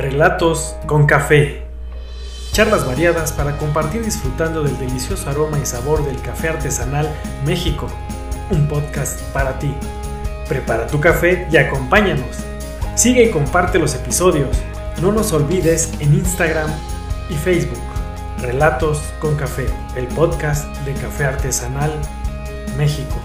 Relatos con café. Charlas variadas para compartir disfrutando del delicioso aroma y sabor del café artesanal México. Un podcast para ti. Prepara tu café y acompáñanos. Sigue y comparte los episodios. No nos olvides en Instagram y Facebook. Relatos con café, el podcast de café artesanal México.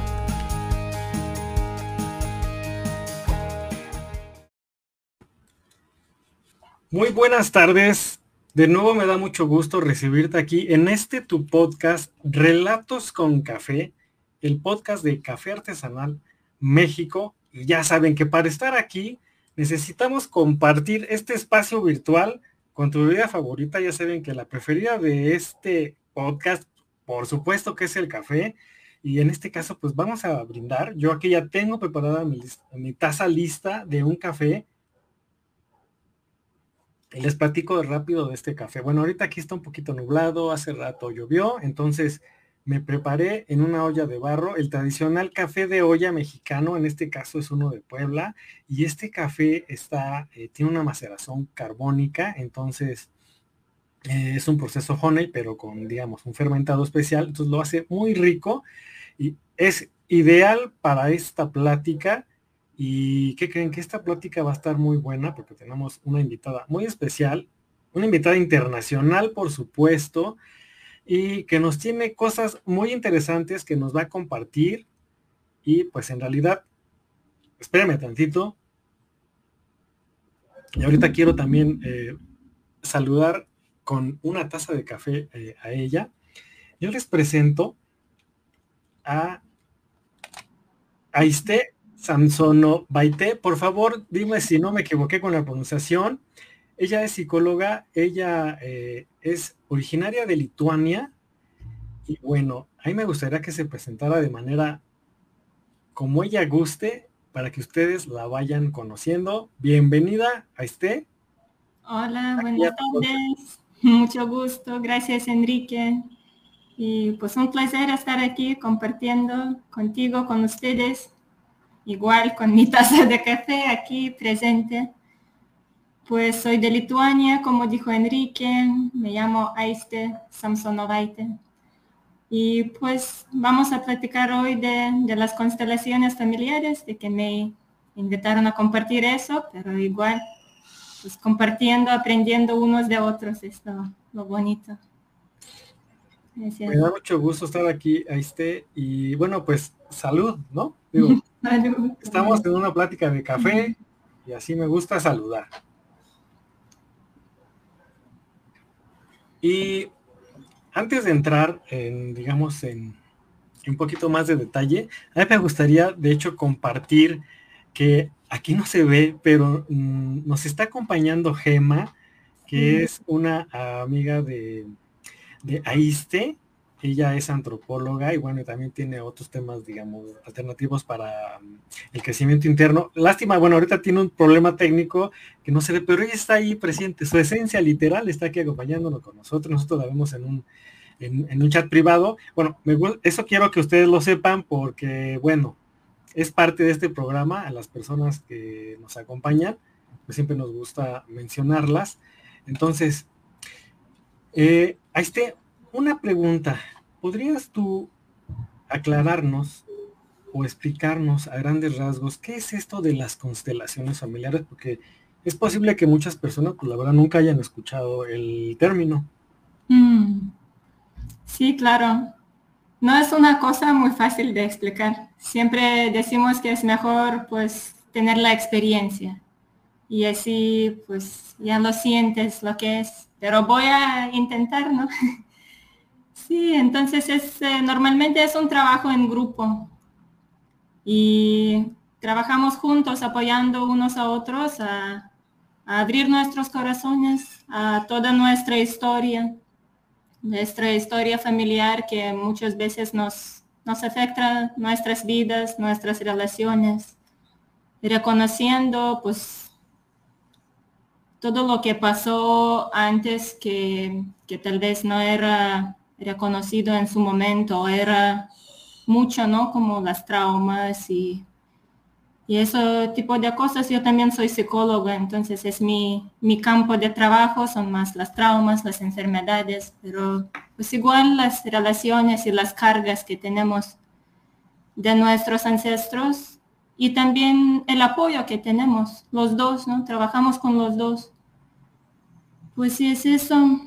Muy buenas tardes. De nuevo me da mucho gusto recibirte aquí en este tu podcast Relatos con Café, el podcast de Café Artesanal México. Y ya saben que para estar aquí necesitamos compartir este espacio virtual con tu bebida favorita. Ya saben que la preferida de este podcast, por supuesto que es el café. Y en este caso, pues vamos a brindar. Yo aquí ya tengo preparada mi, mi taza lista de un café les platico rápido de este café. Bueno, ahorita aquí está un poquito nublado, hace rato llovió, entonces me preparé en una olla de barro el tradicional café de olla mexicano, en este caso es uno de Puebla, y este café está, eh, tiene una maceración carbónica, entonces eh, es un proceso honey, pero con, digamos, un fermentado especial, entonces lo hace muy rico y es ideal para esta plática ¿Y qué creen? Que esta plática va a estar muy buena porque tenemos una invitada muy especial, una invitada internacional, por supuesto, y que nos tiene cosas muy interesantes que nos va a compartir. Y pues en realidad, espérame tantito. Y ahorita quiero también eh, saludar con una taza de café eh, a ella. Yo les presento a Aiste Samsono Baite. Por favor, dime si no me equivoqué con la pronunciación. Ella es psicóloga, ella eh, es originaria de Lituania y bueno, a mí me gustaría que se presentara de manera como ella guste para que ustedes la vayan conociendo. Bienvenida a este. Hola, buenas tardes. Mucho gusto. Gracias, Enrique. Y pues un placer estar aquí compartiendo contigo, con ustedes igual con mi taza de café aquí presente. Pues soy de Lituania, como dijo Enrique, me llamo Aiste Samsonovaite. Y pues vamos a platicar hoy de, de, las constelaciones familiares, de que me invitaron a compartir eso, pero igual, pues compartiendo, aprendiendo unos de otros, es lo, bonito. Me da mucho gusto estar aquí, Aiste, y bueno, pues salud, ¿no? Estamos en una plática de café y así me gusta saludar. Y antes de entrar en, digamos, en, un poquito más de detalle, a mí me gustaría, de hecho, compartir que aquí no se ve, pero mm, nos está acompañando Gema, que es una amiga de, de Aiste, ella es antropóloga y bueno, también tiene otros temas, digamos, alternativos para mm, el crecimiento interno. Lástima, bueno, ahorita tiene un problema técnico que no se ve, pero ella está ahí presente. Su esencia literal está aquí acompañándonos con nosotros. Nosotros la vemos en un, en, un chat privado. Bueno, eso quiero que ustedes lo sepan porque, bueno, es parte de este programa a las personas que nos acompañan. Pues siempre nos gusta mencionarlas. Entonces, eh, a una pregunta. ¿Podrías tú aclararnos o explicarnos a grandes rasgos qué es esto de las constelaciones familiares? Porque es posible que muchas personas, pues la verdad, nunca hayan escuchado el término. Mm. Sí, claro. No es una cosa muy fácil de explicar. Siempre decimos que es mejor, pues, tener la experiencia. Y así, pues, ya lo sientes lo que es. Pero voy a intentar, ¿no? Sí, entonces es, eh, normalmente es un trabajo en grupo. Y trabajamos juntos apoyando unos a otros a, abrir nuestros corazones a toda nuestra historia, nuestra historia familiar que muchas veces nos, nos afecta nuestras vidas, nuestras relaciones, reconociendo pues todo lo que pasó antes que, que tal vez no era reconocido en su momento, era mucho, ¿no? Como las traumas y y ese tipo de cosas. Yo también soy psicóloga, entonces es mi, mi campo de trabajo, son más las traumas, las enfermedades, pero pues igual las relaciones y las cargas que tenemos de nuestros ancestros y también el apoyo que tenemos, los dos, ¿no? Trabajamos con los dos. Pues sí, es eso.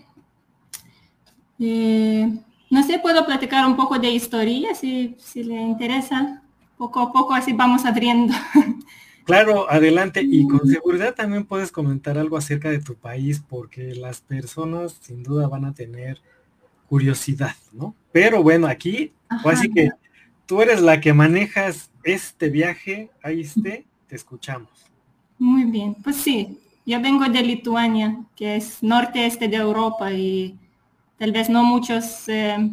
Eh, no sé, puedo platicar un poco de historia si, si le interesa poco a poco así vamos abriendo. Claro, adelante. Y con seguridad también puedes comentar algo acerca de tu país, porque las personas sin duda van a tener curiosidad, ¿no? Pero bueno, aquí, así que tú eres la que manejas este viaje, ahí esté, te escuchamos. Muy bien, pues sí, yo vengo de Lituania, que es norte-este de Europa y tal vez no muchos eh,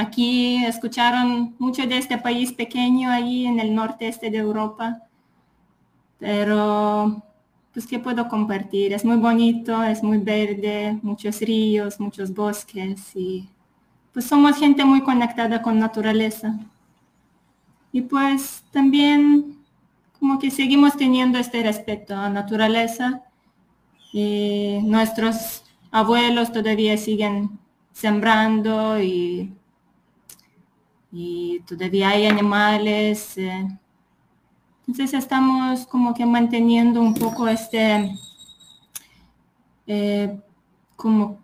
Aquí escucharon mucho de este país pequeño ahí en el norte este de Europa, pero pues qué puedo compartir. Es muy bonito, es muy verde, muchos ríos, muchos bosques y pues somos gente muy conectada con naturaleza. Y pues también como que seguimos teniendo este respeto a naturaleza y nuestros abuelos todavía siguen sembrando y y todavía hay animales. Eh. Entonces estamos como que manteniendo un poco este, eh, como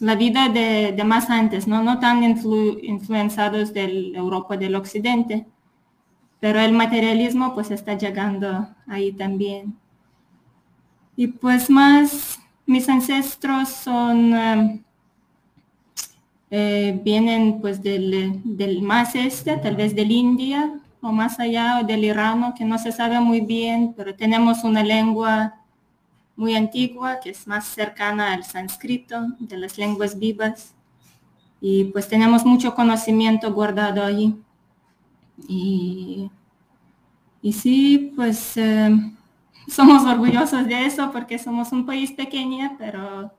la vida de, más antes, ¿no? no tan influenciados de Europa del Occidente, pero el materialismo pues está llegando ahí también. Y pues más, mis ancestros son... Eh, eh, vienen pues del, del, más este, tal vez del India o más allá, o del Irano, que no se sabe muy bien, pero tenemos una lengua muy antigua que es más cercana al sánscrito, de las lenguas vivas, y pues tenemos mucho conocimiento guardado allí. Y, y sí, pues eh, somos orgullosos de eso porque somos un país pequeño, pero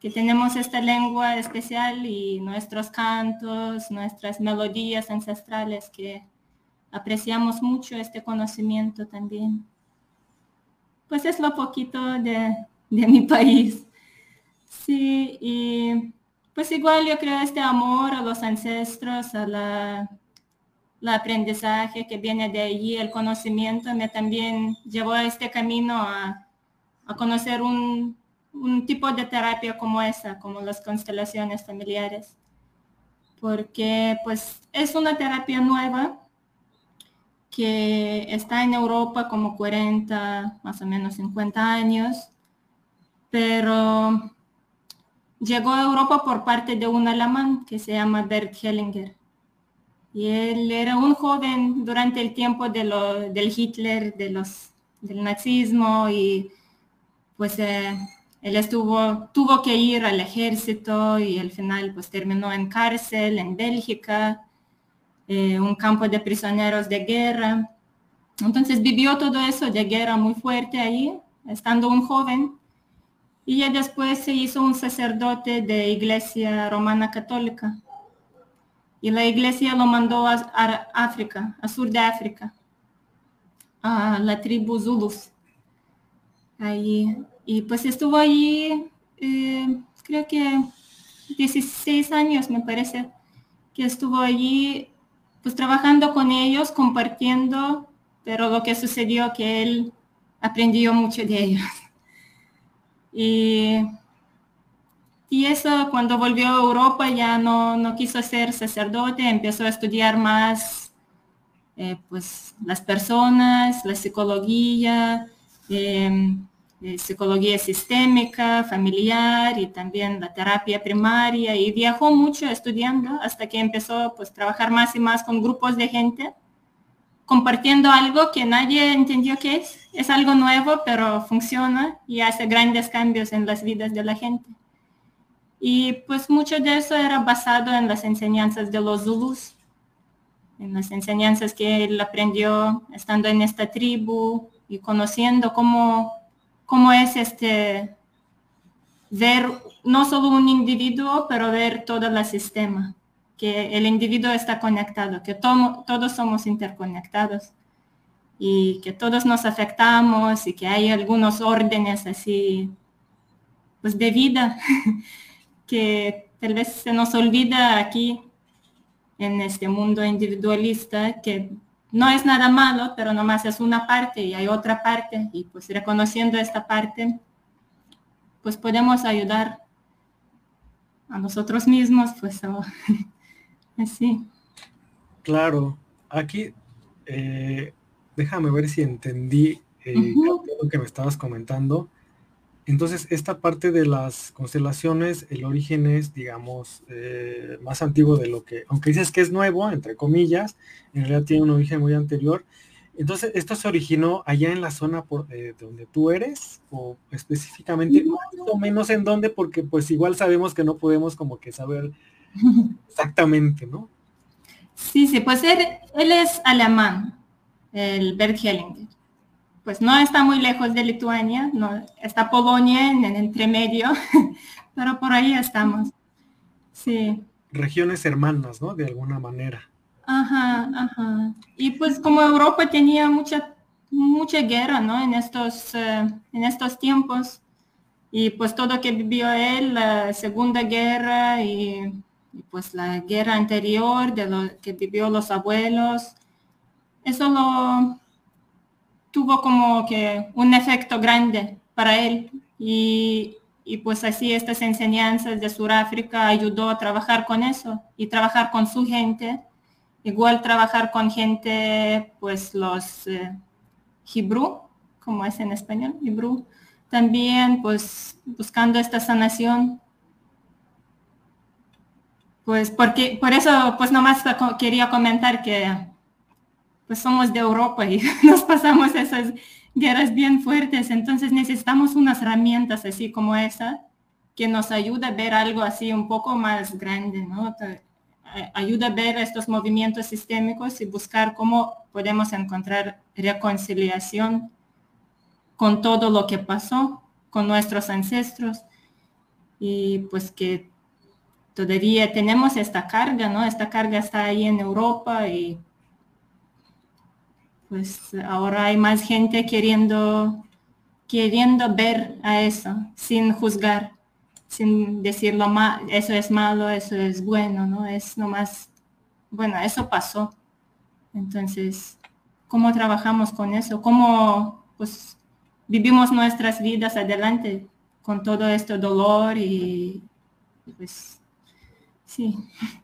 que tenemos esta lengua especial y nuestros cantos, nuestras melodías ancestrales, que apreciamos mucho este conocimiento también. Pues es lo poquito de, mi país. Sí, y pues igual yo creo este amor a los ancestros, a la, aprendizaje que viene de allí, el conocimiento, me también llevó a este camino a, a conocer un, un tipo de terapia como esa, como las constelaciones familiares, porque pues es una terapia nueva que está en Europa como 40, más o menos 50 años, pero llegó a Europa por parte de un alemán que se llama Bert Hellinger. Y él era un joven durante el tiempo de lo, del Hitler, de los, del nazismo y pues eh, él estuvo, tuvo que ir al ejército y al final pues terminó en cárcel en Bélgica, eh, un campo de prisioneros de guerra. Entonces vivió todo eso de guerra muy fuerte ahí, estando un joven. Y ya después se hizo un sacerdote de iglesia romana católica. Y la iglesia lo mandó a, África, a sur de África, a la tribu Zulus. Ahí y pues estuvo allí, eh, creo que 16 años me parece, que estuvo allí pues trabajando con ellos, compartiendo, pero lo que sucedió que él aprendió mucho de ellos. Y, y eso cuando volvió a Europa ya no, no quiso ser sacerdote, empezó a estudiar más eh, pues las personas, la psicología, eh, eh, psicología sistémica, familiar y también la terapia primaria y viajó mucho estudiando hasta que empezó pues trabajar más y más con grupos de gente compartiendo algo que nadie entendió qué es. Es algo nuevo, pero funciona y hace grandes cambios en las vidas de la gente. Y pues mucho de eso era basado en las enseñanzas de los Zulus, en las enseñanzas que él aprendió estando en esta tribu y conociendo cómo cómo es este ver no solo un individuo, pero ver todo el sistema, que el individuo está conectado, que todos somos interconectados. y que todos nos afectamos y que hay algunos órdenes así, pues de vida, que tal vez se nos olvida aquí en este mundo individualista, que no es nada malo, pero nomás es una parte y hay otra parte, y pues reconociendo esta parte, pues podemos ayudar a nosotros mismos, pues así. Claro, aquí eh, déjame ver si entendí eh, lo que me estabas comentando. Entonces, esta parte de las constelaciones, el origen es, digamos, eh, más antiguo de lo que, aunque dices que es nuevo, entre comillas, en realidad tiene un origen muy anterior. Entonces, ¿esto se originó allá en la zona por, eh, donde tú eres? ¿O específicamente, más o menos en dónde? Porque pues igual sabemos que no podemos como que saber exactamente, ¿no? Sí, sí, pues él, él es alemán, el Bert Hellinger. Pues no está muy lejos de Lituania, no, está Polonia en el entremedio, pero por ahí estamos. Sí. Regiones hermanas, ¿no? De alguna manera. Ajá, ajá. Y pues como Europa tenía mucha, mucha guerra, ¿no? En estos, eh, en estos tiempos. Y pues todo que vivió él, la Segunda Guerra y, y pues la guerra anterior de lo que vivió los abuelos, eso lo tuvo como que un efecto grande para él y, pues así estas enseñanzas de Sudáfrica ayudó a trabajar con eso y trabajar con su gente, igual trabajar con gente, pues los eh, como es en español, hebrew, también pues buscando esta sanación. Pues porque, por eso pues nomás quería comentar que pues somos de Europa y nos pasamos esas guerras bien fuertes, entonces necesitamos unas herramientas así como esa que nos ayuda a ver algo así un poco más grande, ¿no? Ayuda a ver estos movimientos sistémicos y buscar cómo podemos encontrar reconciliación con todo lo que pasó, con nuestros ancestros y pues que todavía tenemos esta carga, ¿no? Esta carga está ahí en Europa y pues ahora hay más gente queriendo, queriendo ver a eso, sin juzgar, sin decirlo mal, eso es malo, eso es bueno, ¿no? Es nomás, bueno, eso pasó. Entonces, ¿cómo trabajamos con eso? ¿Cómo pues vivimos nuestras vidas adelante con todo este dolor y pues sí,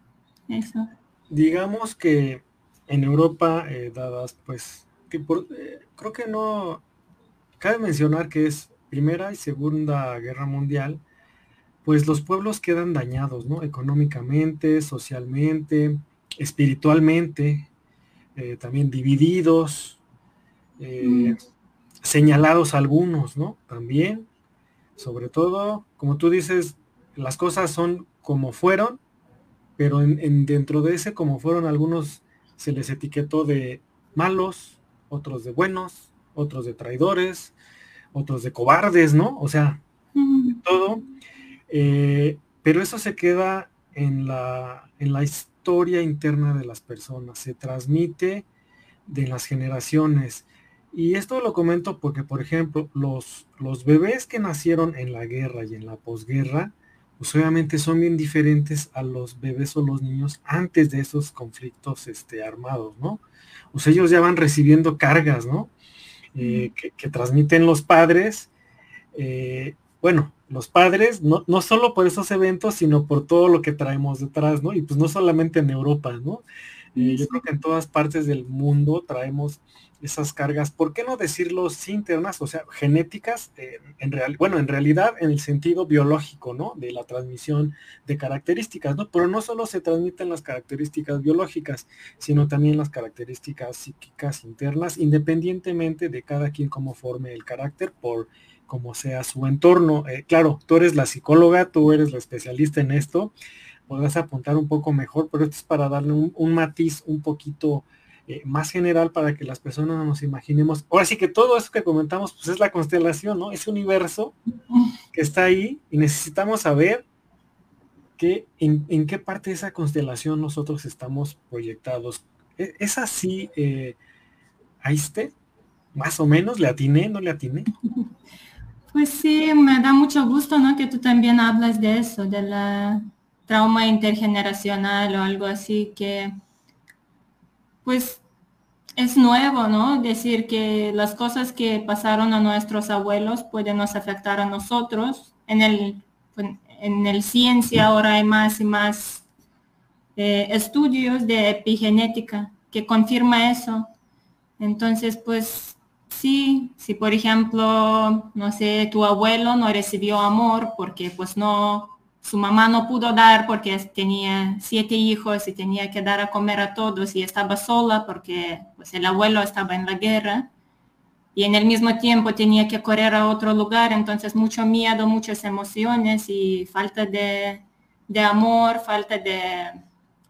eso. Digamos que en Europa, eh, dadas pues, que por, eh, creo que no, cabe mencionar que es Primera y Segunda Guerra Mundial, pues los pueblos quedan dañados, ¿no? Económicamente, socialmente, espiritualmente, eh, también divididos, mm. señalados algunos, ¿no? También, sobre todo, como tú dices, las cosas son como fueron, pero en dentro de ese como fueron algunos se les etiquetó de malos, otros de buenos, otros de traidores, otros de cobardes, ¿no? O sea, todo. Eh, pero eso se queda en la, en la historia interna de las personas, se transmite de las generaciones. Y esto lo comento porque, por ejemplo, los, los bebés que nacieron en la guerra y en la posguerra, pues obviamente son bien diferentes a los bebés o los niños antes de esos conflictos este, armados, ¿no? Pues ellos ya van recibiendo cargas, ¿no? Eh, que, transmiten los padres. Eh, bueno, los padres, no, no solo por esos eventos, sino por todo lo que traemos detrás, ¿no? Y pues no solamente en Europa, ¿no? Eh, yo creo que en todas partes del mundo traemos esas cargas, ¿por qué no decirlo internas, o sea, genéticas, eh, en real, bueno, en realidad en el sentido biológico, ¿no? De la transmisión de características, ¿no? Pero no solo se transmiten las características biológicas, sino también las características psíquicas internas, independientemente de cada quien cómo forme el carácter por como sea su entorno. Eh, claro, tú eres la psicóloga, tú eres la especialista en esto, podrás apuntar un poco mejor, pero esto es para darle un matiz un poquito eh, más general para que las personas nos imaginemos. Ahora sí que todo eso que comentamos, pues es la constelación, ¿no? Ese universo que está ahí y necesitamos saber que, en, qué parte de esa constelación nosotros estamos proyectados. E, ¿Es, así, eh, esté más o menos, ¿le atiné? ¿No le atiné? Pues sí, me da mucho gusto, ¿no? Que tú también hablas de eso, de la trauma intergeneracional o algo así, que pues es nuevo, ¿no? Decir que las cosas que pasaron a nuestros abuelos pueden nos afectar a nosotros. En el, en el ciencia ahora hay más y más eh, estudios de epigenética que confirma eso. Entonces, pues sí, si por ejemplo, no sé, tu abuelo no recibió amor porque pues no, su mamá no pudo dar porque tenía siete hijos y tenía que dar a comer a todos y estaba sola porque pues el abuelo estaba en la guerra y en el mismo tiempo tenía que correr a otro lugar, entonces mucho miedo, muchas emociones y falta de, de amor, falta de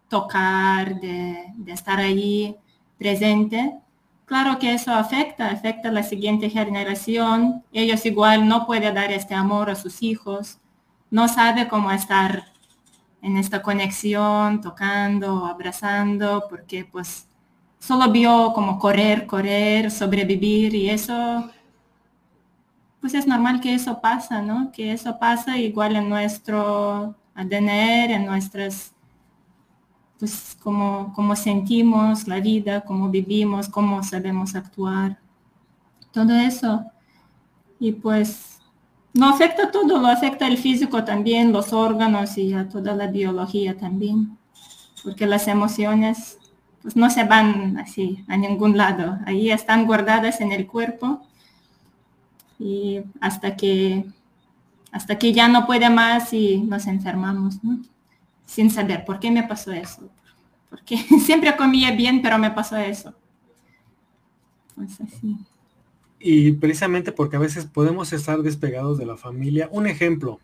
tocar, de, de estar ahí presente. Claro que eso afecta, afecta a la siguiente generación. Ellos igual no pueden dar este amor a sus hijos, no sabe cómo estar en esta conexión, tocando, abrazando, porque pues solo vio como correr, correr, sobrevivir y eso, pues es normal que eso pasa, ¿no? Que eso pasa igual en nuestro ADN, en nuestras pues cómo, sentimos la vida, cómo vivimos, cómo sabemos actuar. Todo eso. Y pues no afecta todo, lo afecta el físico también, los órganos y a toda la biología también. Porque las emociones pues no se van así a ningún lado. Ahí están guardadas en el cuerpo y hasta que hasta que ya no puede más y nos enfermamos, ¿no? sin saber por qué me pasó eso. Porque siempre comía bien, pero me pasó eso. Pues así. Y precisamente porque a veces podemos estar despegados de la familia. Un ejemplo,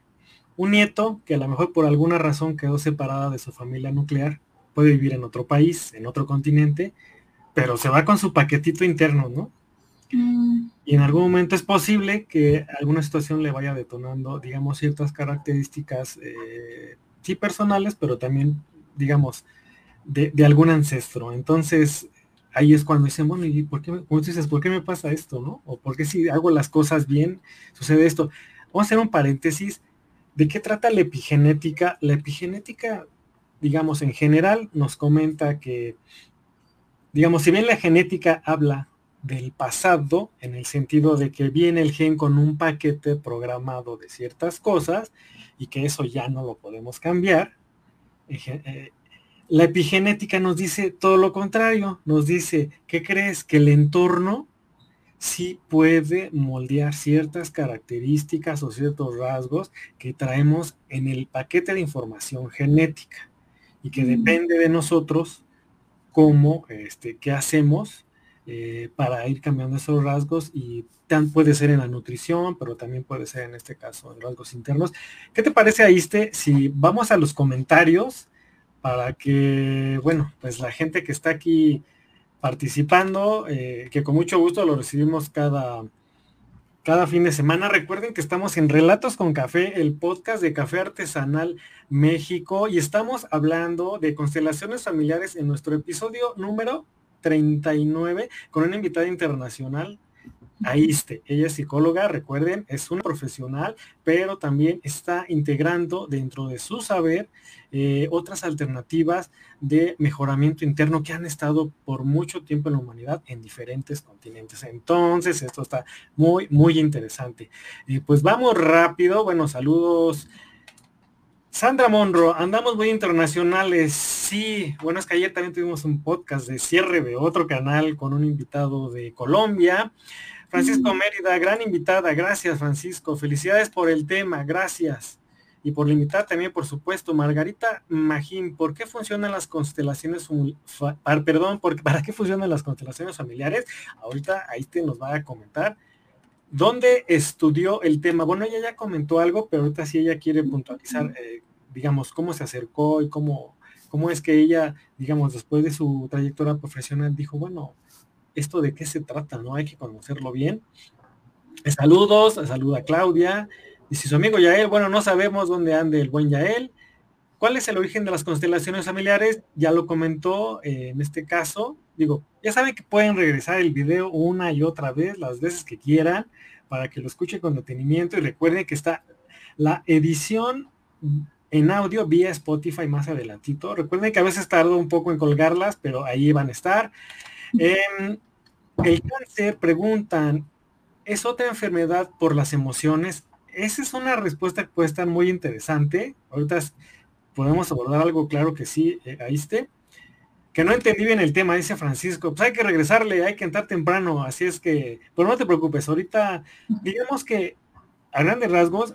un nieto que a lo mejor por alguna razón quedó separada de su familia nuclear, puede vivir en otro país, en otro continente, pero se va con su paquetito interno, ¿no? Mm. Y en algún momento es posible que alguna situación le vaya detonando, digamos, ciertas características eh, sí personales, pero también, digamos, de, algún ancestro. Entonces, ahí es cuando dicen, bueno, ¿y por qué, como dices, por qué me pasa esto, no? O por qué si hago las cosas bien, sucede esto. Vamos a hacer un paréntesis. ¿De qué trata la epigenética? La epigenética, digamos, en general nos comenta que, digamos, si bien la genética habla del pasado, en el sentido de que viene el gen con un paquete programado de ciertas cosas, y que eso ya no lo podemos cambiar. La epigenética nos dice todo lo contrario, nos dice, ¿qué crees? Que el entorno sí puede moldear ciertas características o ciertos rasgos que traemos en el paquete de información genética y que depende de nosotros cómo, este, qué hacemos eh, para ir cambiando esos rasgos y tan, puede ser en la nutrición, pero también puede ser en este caso en rasgos internos. ¿Qué te parece, Aiste, si vamos a los comentarios para que, bueno, pues la gente que está aquí participando, eh, que con mucho gusto lo recibimos cada, cada fin de semana. Recuerden que estamos en Relatos con Café, el podcast de Café Artesanal México, y estamos hablando de constelaciones familiares en nuestro episodio número 39 con una invitada internacional, Aiste. Ella es psicóloga, recuerden, es una profesional, pero también está integrando dentro de su saber eh, otras alternativas de mejoramiento interno que han estado por mucho tiempo en la humanidad en diferentes continentes. Entonces, esto está muy, muy interesante. pues vamos rápido. Bueno, saludos Sandra Monro, andamos muy internacionales. Sí, bueno, es que ayer también tuvimos un podcast de cierre de otro canal con un invitado de Colombia. Francisco. Mérida, gran invitada. Gracias, Francisco. Felicidades por el tema. Gracias. Y por la invitada también, por supuesto. Margarita Magín, ¿por qué funcionan las constelaciones, perdón, ¿para qué funcionan las constelaciones familiares? Ahorita ahí te nos va a comentar. ¿Dónde estudió el tema? Bueno, ella ya comentó algo, pero ahorita sí ella quiere puntualizar eh, digamos, cómo se acercó y cómo, cómo es que ella, digamos, después de su trayectoria profesional, dijo, bueno, esto de qué se trata, ¿no? Hay que conocerlo bien. Saludos, saluda Claudia. Y si su amigo Yael, bueno, no sabemos dónde ande el buen Yael. ¿Cuál es el origen de las constelaciones familiares? Ya lo comentó eh, en este caso. Digo, ya saben que pueden regresar el video una y otra vez, las veces que quieran, para que lo escuchen con detenimiento y recuerden que está la edición en audio vía Spotify más adelantito. Recuerden que a veces tardo un poco en colgarlas, pero ahí van a estar. El cáncer, preguntan, ¿es otra enfermedad por las emociones? Esa es una respuesta que puede estar muy interesante. Ahorita podemos abordar algo claro que sí, eh, ahí esté. Que no entendí bien el tema, dice Francisco. Pues hay que regresarle, hay que entrar temprano. Así es que, pero no te preocupes, ahorita digamos que a grandes rasgos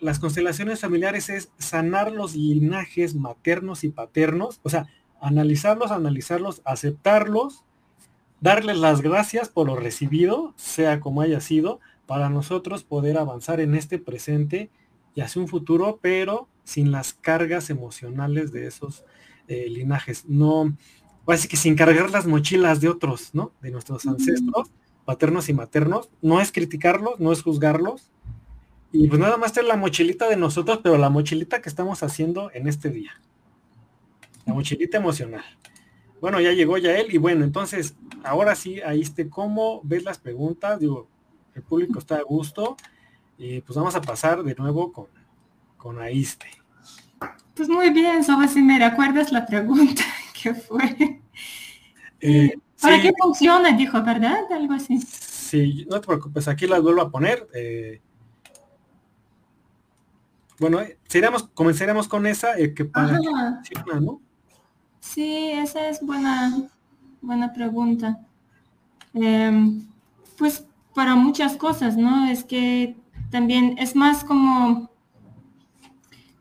las constelaciones familiares es sanar los linajes maternos y paternos, o sea, analizarlos, analizarlos, aceptarlos, darles las gracias por lo recibido, sea como haya sido, para nosotros poder avanzar en este presente y hacia un futuro, pero sin las cargas emocionales de esos eh, linajes. No, así que sin cargar las mochilas de otros, ¿no? De nuestros ancestros, paternos y maternos. No es criticarlos, no es juzgarlos, y pues nada más es la mochilita de nosotros, pero la mochilita que estamos haciendo en este día. La mochilita emocional. Bueno, ya llegó ya él y bueno, entonces, ahora sí, ahí esté, ¿cómo ves las preguntas? Digo, el público está a gusto y pues vamos a pasar de nuevo con, con Aiste. Pues muy bien, solo si me recuerdas la pregunta que fue. Eh, ¿Para qué funciona? Dijo, ¿verdad? Algo así. Sí, no te preocupes, aquí las vuelvo a poner. Eh, bueno, eh, comenzaremos con esa, eh, que para ¿no? Sí, esa es buena, buena pregunta. Em, pues para muchas cosas, ¿no? Es que también es más como,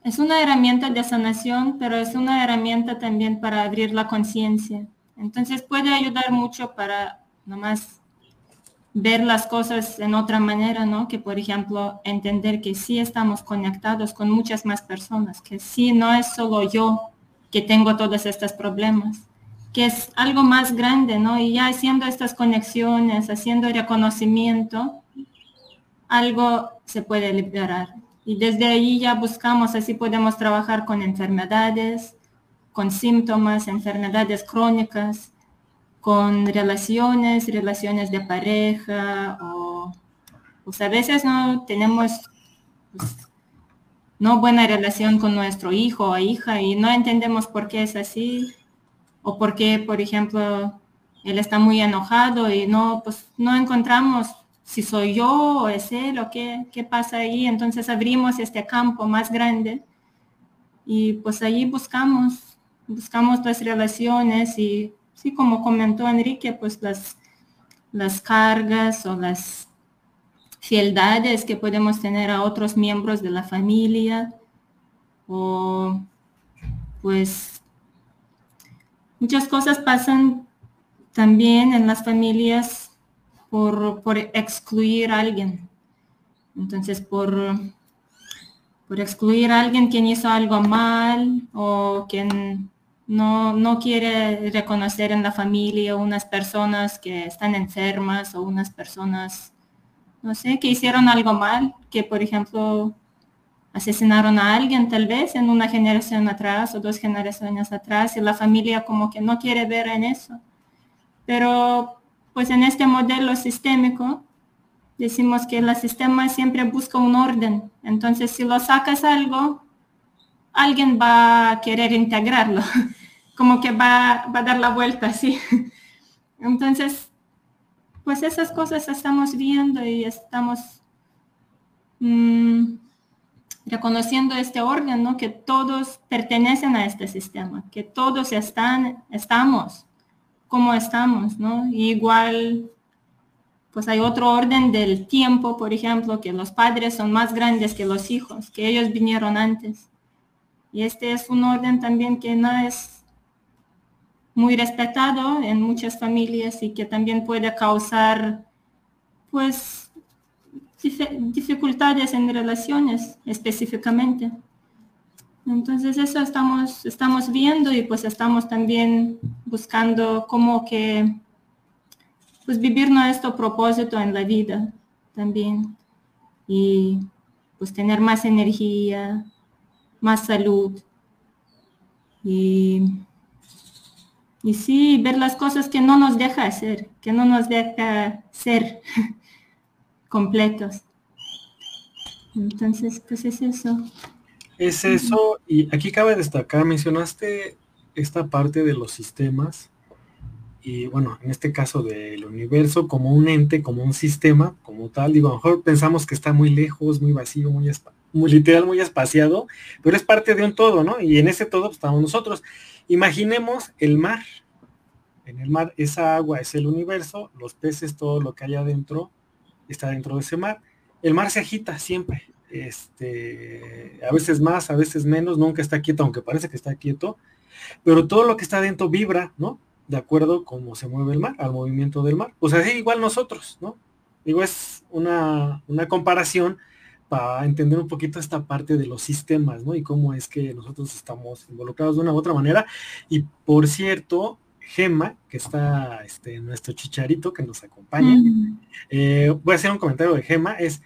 es una herramienta de sanación, pero es una herramienta también para abrir la conciencia. Entonces puede ayudar mucho para nomás ver las cosas en otra manera, ¿no? Que por ejemplo entender que sí estamos conectados con muchas más personas, que sí no es solo yo que tengo todos estos problemas, que es algo más grande, ¿no? Y ya haciendo estas conexiones, haciendo reconocimiento, algo se puede liberar. Y desde ahí ya buscamos, así podemos trabajar con enfermedades, con síntomas, enfermedades crónicas, con relaciones, relaciones de pareja o pues a veces no tenemos pues, no buena relación con nuestro hijo o hija y no entendemos por qué es así o por qué, por ejemplo, él está muy enojado y no, pues no encontramos si soy yo o es él o qué, qué pasa ahí. Entonces abrimos este campo más grande y pues allí buscamos, buscamos las relaciones y Sí, como comentó Enrique, pues las, las cargas o las fieldades que podemos tener a otros miembros de la familia o pues muchas cosas pasan también en las familias por, por excluir a alguien. Entonces, por, por excluir a alguien quien hizo algo mal o quien no, no quiere reconocer en la familia unas personas que están enfermas o unas personas, no sé, que hicieron algo mal, que por ejemplo asesinaron a alguien tal vez en una generación atrás o dos generaciones atrás y la familia como que no quiere ver en eso. Pero pues en este modelo sistémico decimos que el sistema siempre busca un orden. Entonces si lo sacas algo, alguien va a querer integrarlo, como que va, a dar la vuelta, ¿sí? Entonces, pues esas cosas estamos viendo y estamos mm, reconociendo este orden, ¿no? Que todos pertenecen a este sistema, que todos están, estamos como estamos, ¿no? igual, pues hay otro orden del tiempo, por ejemplo, que los padres son más grandes que los hijos, que ellos vinieron antes. Y este es un orden también que no es muy respetado en muchas familias y que también puede causar pues dificultades en relaciones específicamente. Entonces eso estamos, estamos viendo y pues estamos también buscando cómo que pues vivir nuestro propósito en la vida también y pues tener más energía, más salud Y, y sí, ver las cosas que no nos deja hacer, que no nos deja ser completos. Entonces, pues es eso. Es eso, y aquí cabe destacar, mencionaste esta parte de los sistemas, y bueno, en este caso del universo como un ente, como un sistema, como tal, digo, a lo mejor pensamos que está muy lejos, muy vacío, muy, muy literal, muy espaciado, pero es parte de un todo, ¿no? Y en ese todo pues, estamos nosotros. Imaginemos el mar. En el mar esa agua es el universo, los peces, todo lo que hay adentro está dentro de ese mar. El mar se agita siempre, este, a veces más, a veces menos, nunca está quieto, aunque parece que está quieto, pero todo lo que está dentro vibra, ¿no? De acuerdo cómo se mueve el mar, al movimiento del mar. Pues así igual nosotros, ¿no? Digo, es una, una comparación para entender un poquito esta parte de los sistemas, ¿no? Y cómo es que nosotros estamos involucrados de una u otra manera. Y por cierto, Gema, que está este, nuestro chicharito que nos acompaña, mm. eh, voy a hacer un comentario de Gema, es,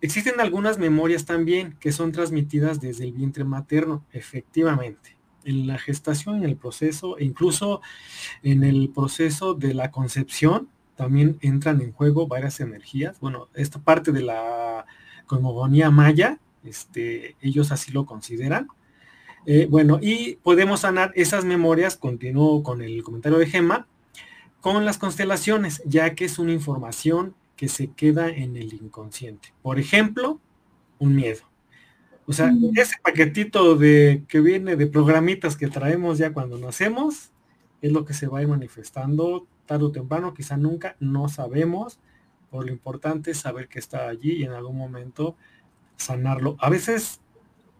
existen algunas memorias también que son transmitidas desde el vientre materno, efectivamente. En la gestación, en el proceso, e incluso en el proceso de la concepción, también entran en juego varias energías. Bueno, esta parte de la cosmogonía maya, este, ellos así lo consideran. Eh, bueno, y podemos sanar esas memorias, continúo con el comentario de Gema, con las constelaciones, ya que es una información que se queda en el inconsciente. Por ejemplo, un miedo. O sea, ese paquetito de que viene de programitas que traemos ya cuando nacemos, es lo que se va a ir manifestando tarde o temprano, quizá nunca, no sabemos, por lo importante es saber que está allí y en algún momento sanarlo. A veces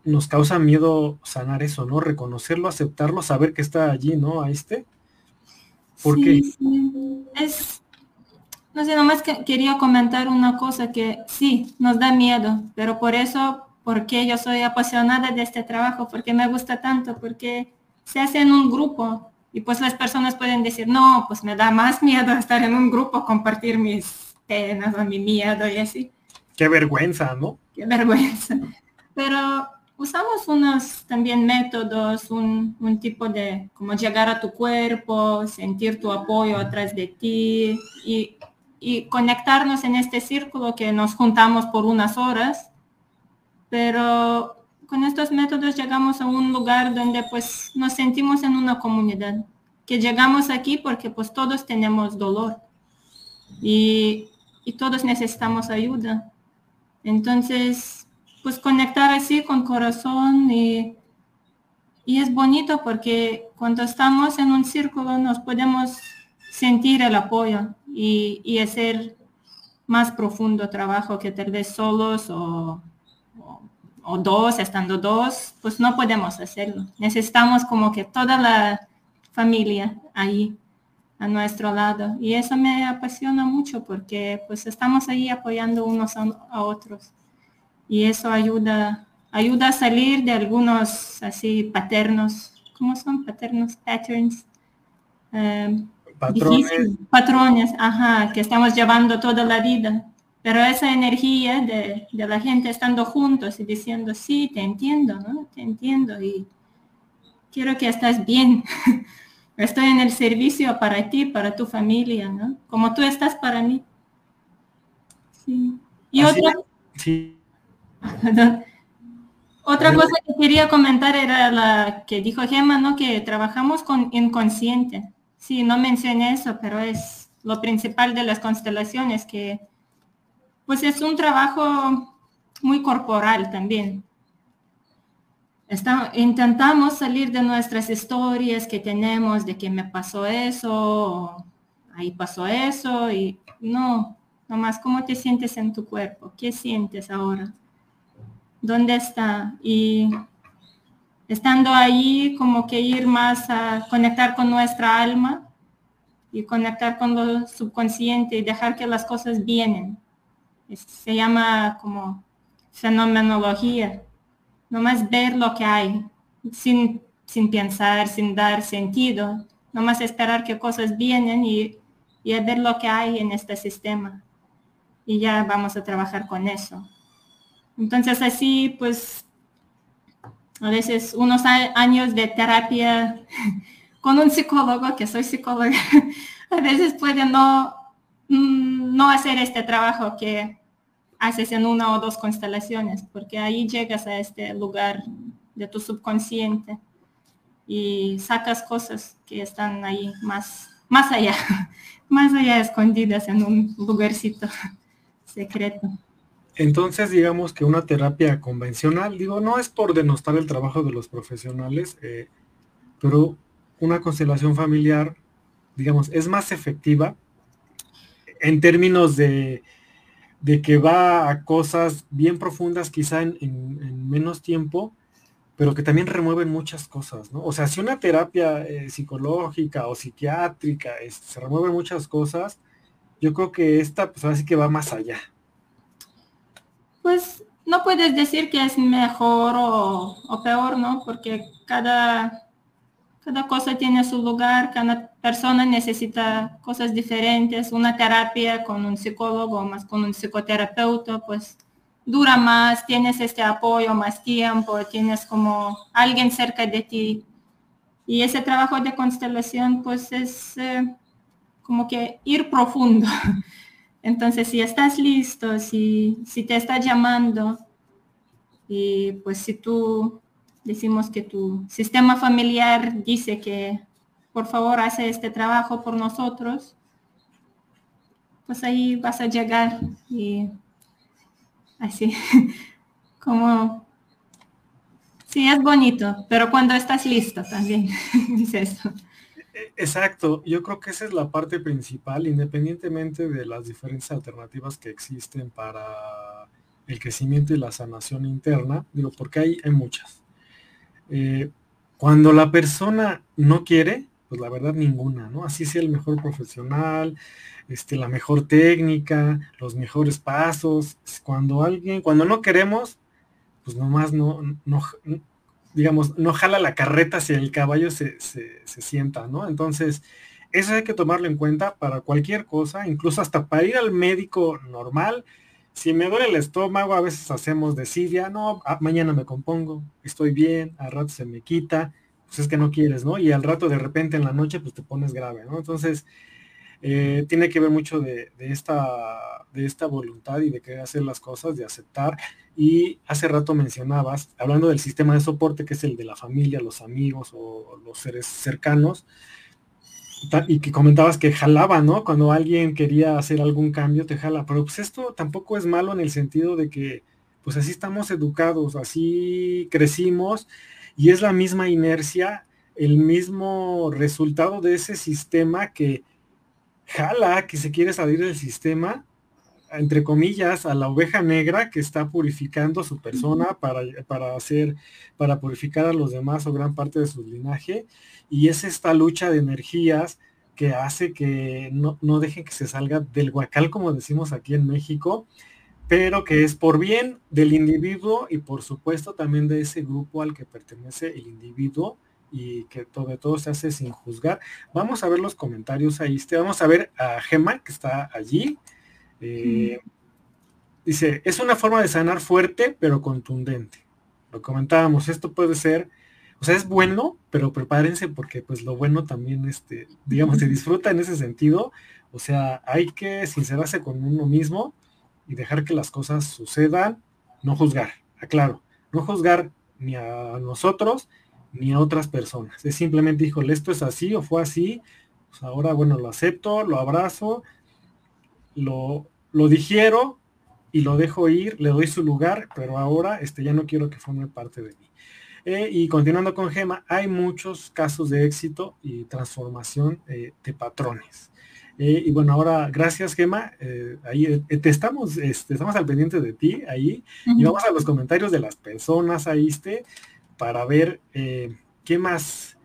nos causa miedo sanar eso, ¿no? Reconocerlo, aceptarlo, saber que está allí, ¿no? A este. Porque es, no sé, nomás que quería comentar una cosa que sí, nos da miedo, pero por eso, porque yo soy apasionada de este trabajo, porque me gusta tanto, porque se hace en un grupo y pues las personas pueden decir, no, pues me da más miedo estar en un grupo, compartir mis penas o mi miedo y así. Qué vergüenza, ¿no? Qué vergüenza. Pero usamos unos también métodos, un, tipo de como llegar a tu cuerpo, sentir tu apoyo atrás de ti y, y, conectarnos en este círculo que nos juntamos por unas horas. Pero con estos métodos llegamos a un lugar donde pues nos sentimos en una comunidad, que llegamos aquí porque pues todos tenemos dolor y, y todos necesitamos ayuda. Entonces, pues conectar así con corazón y, y es bonito porque cuando estamos en un círculo nos podemos sentir el apoyo y, y hacer más profundo trabajo que tal vez solos o, o, dos, estando dos, pues no podemos hacerlo. Necesitamos como que toda la familia ahí a nuestro lado. Y eso me apasiona mucho porque pues estamos ahí apoyando unos a otros y eso ayuda, ayuda a salir de algunos así paternos, ¿cómo son paternos? Patterns. Em, patrones. patrones, ajá, que estamos llevando toda la vida. Pero esa energía de, de, la gente estando juntos y diciendo, sí, te entiendo, ¿no? Te entiendo y quiero que estás bien. Estoy en el servicio para ti, para tu familia, ¿no? Como tú estás para mí. Sí. Y otra... Sí. Otra cosa que quería comentar era la que dijo Gemma, ¿no? Que trabajamos con inconsciente. Sí, no mencioné eso, pero es lo principal de las constelaciones, que pues es un trabajo muy corporal también. Intentamos salir de nuestras historias que tenemos de que me pasó eso, ahí pasó eso, y no, nomás cómo te sientes en tu cuerpo, qué sientes ahora dónde está. Y estando ahí, como que ir más a conectar con nuestra alma y conectar con lo subconsciente y dejar que las cosas vienen. Se llama como fenomenología. Nomás ver lo que hay, sin, sin pensar, sin dar sentido. Nomás esperar que cosas vienen y, y ver lo que hay en este sistema. Y ya vamos a trabajar con eso. Entonces así pues a veces unos años de terapia con un psicólogo, que soy psicóloga, a veces puede no, mm, no hacer este trabajo que haces en una o dos constelaciones, porque ahí llegas a este lugar de tu subconsciente y sacas cosas que están ahí más, más allá, más allá escondidas en un lugarcito secreto. Entonces, digamos que una terapia convencional, digo, no es por denostar el trabajo de los profesionales, eh, pero una constelación familiar, digamos, es más efectiva en términos de de que va a cosas bien profundas quizá en, menos tiempo, pero que también remueven muchas cosas, ¿no? O sea, si una terapia eh, psicológica o psiquiátrica se remueve muchas cosas, yo creo que esta, pues así que va más allá. Pues no puedes decir que es mejor o peor, ¿no? Porque cada cada cosa tiene su lugar, cada persona necesita cosas diferentes. Una terapia con un psicólogo más con un psicoterapeuta, pues dura más, tienes este apoyo más tiempo, tienes como alguien cerca de ti. Y ese trabajo de constelación, pues es eh, como que ir profundo. Entonces, si estás listo, si, si te está llamando, y pues si tú decimos que tu sistema familiar dice que por favor hace este trabajo por nosotros, pues ahí vas a llegar y así como sí es bonito, pero cuando estás listo también dice eso. Exacto, yo creo que esa es la parte principal, independientemente de las diferentes alternativas que existen para el crecimiento y la sanación interna, digo, porque hay muchas. Eh, cuando la persona no quiere, pues la verdad ninguna, ¿no? Así sea el mejor profesional, este, la mejor técnica, los mejores pasos. Cuando alguien, cuando no queremos, pues nomás no, no, digamos, no jala la carreta si el caballo se, se, se sienta, ¿no? Entonces, eso hay que tomarlo en cuenta para cualquier cosa, incluso hasta para ir al médico normal, si me duele el estómago, a veces hacemos desidia, no, ah, mañana me compongo, estoy bien, al rato se me quita, pues es que no quieres, ¿no? Y al rato de repente en la noche, pues te pones grave, ¿no? Entonces, eh, tiene que ver mucho de, esta, de esta voluntad y de querer hacer las cosas, de aceptar. Y hace rato mencionabas, hablando del sistema de soporte, que es el de la familia, los amigos o los seres cercanos, y que comentabas que jalaba, ¿no? Cuando alguien quería hacer algún cambio, te jala. Pero pues esto tampoco es malo en el sentido de que, pues así estamos educados, así crecimos, y es la misma inercia, el mismo resultado de ese sistema que jala, que se quiere salir del sistema, entre comillas, a la oveja negra que está purificando su persona para, para hacer, para purificar a los demás o gran parte de su linaje. Y es esta lucha de energías que hace que no, no dejen que se salga del huacal, como decimos aquí en México, pero que es por bien del individuo y por supuesto también de ese grupo al que pertenece el individuo y que todo, todo se hace sin juzgar. Vamos a ver los comentarios ahí. Vamos a ver a Gema, que está allí. Eh, dice, es una forma de sanar fuerte, pero contundente. Lo comentábamos, esto puede ser o sea, es bueno, pero prepárense porque pues lo bueno también, este, digamos, se disfruta en ese sentido. O sea, hay que sincerarse con uno mismo y dejar que las cosas sucedan, no juzgar, aclaro, no juzgar ni a nosotros ni a otras personas. Es simplemente, híjole, esto es así o fue así, pues ahora, bueno, lo acepto, lo abrazo, lo, lo digiero y lo dejo ir, le doy su lugar, pero ahora este, ya no quiero que forme parte de mí. Eh, y continuando con Gema, hay muchos casos de éxito y transformación eh, de patrones. Eh, y bueno, ahora, gracias Gema, ahí te estamos, este, estamos al pendiente de ti ahí y vamos a los comentarios de las personas ahí, este, para ver qué más.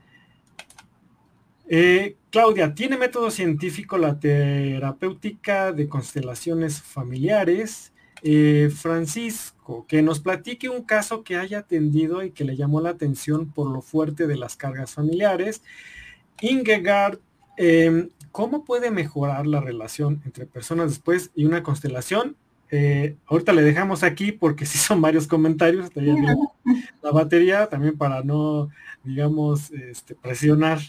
Claudia, ¿tiene método científico la terapéutica de constelaciones familiares? Eh, Francisco, que nos platique un caso que haya atendido y que le llamó la atención por lo fuerte de las cargas familiares. Ingegard, em, ¿cómo puede mejorar la relación entre personas después y una constelación? eh, ahorita le dejamos aquí porque sí son varios comentarios, la batería también para no, digamos, este, presionar.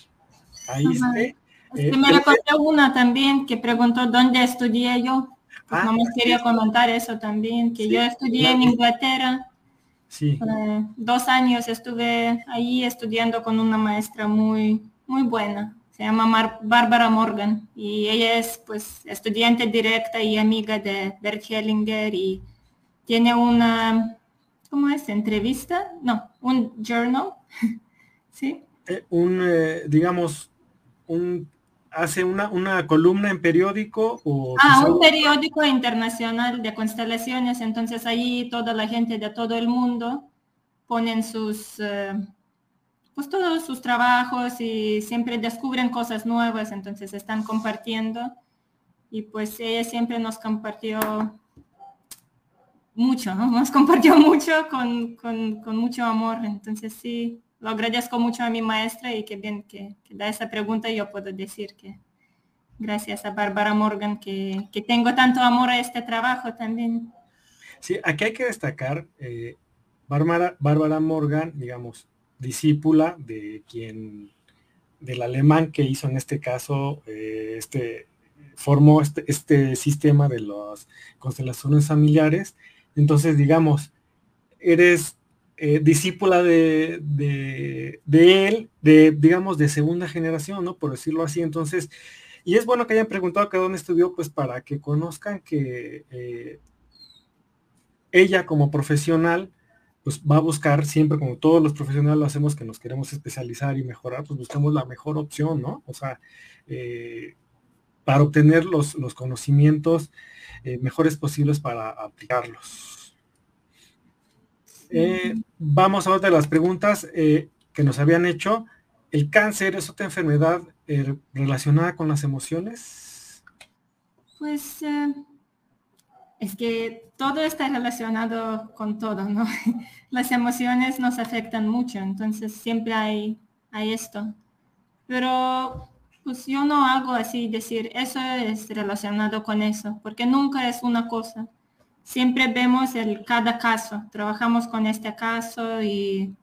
Ahí esté. Eh, me recordé una también que preguntó dónde estudié yo. Pues no me ah, quería comentar eso también, que yo estudié en Inglaterra. Sí. Eh, dos años estuve ahí estudiando con una maestra muy, muy buena se llama Bárbara Morgan y ella es pues estudiante directa y amiga de Bert Hellinger y tiene una, ¿cómo es? ¿Entrevista? No, un journal, ¿sí? Eh, un, digamos, un, hace una, una columna en periódico o... Ah, un periódico internacional de constelaciones, entonces ahí toda la gente de todo el mundo ponen sus... Eh, pues todos sus trabajos y siempre descubren cosas nuevas, entonces están compartiendo. Y pues ella siempre nos compartió mucho, ¿no? Nos compartió mucho con, mucho amor. Entonces sí, lo agradezco mucho a mi maestra y que bien que, da esa pregunta yo puedo decir que gracias a Bárbara Morgan que, tengo tanto amor a este trabajo también. Sí, aquí hay que destacar, eh, Bárbara, Bárbara Morgan, digamos, discípula de quien, del alemán que hizo en este caso, eh, este, formó este, este, sistema de las constelaciones familiares. Entonces, digamos, eres eh, discípula de, de, él, de, digamos, de segunda generación, ¿no? Por decirlo así. Entonces, y es bueno que hayan preguntado que dónde estudió, pues para que conozcan que eh, ella como profesional, pues va a buscar siempre, como todos los profesionales lo hacemos, que nos queremos especializar y mejorar, pues buscamos la mejor opción, ¿no? O sea, eh, para obtener los, los conocimientos mejores posibles para aplicarlos. Eh, vamos a otra de las preguntas que nos habían hecho. ¿El cáncer es otra enfermedad relacionada con las emociones? Pues es que todo está relacionado con todo, ¿no? Las emociones nos afectan mucho, entonces siempre hay, hay esto. Pero pues yo no hago así, decir, eso es relacionado con eso, porque nunca es una cosa. Siempre vemos el cada caso, trabajamos con este caso y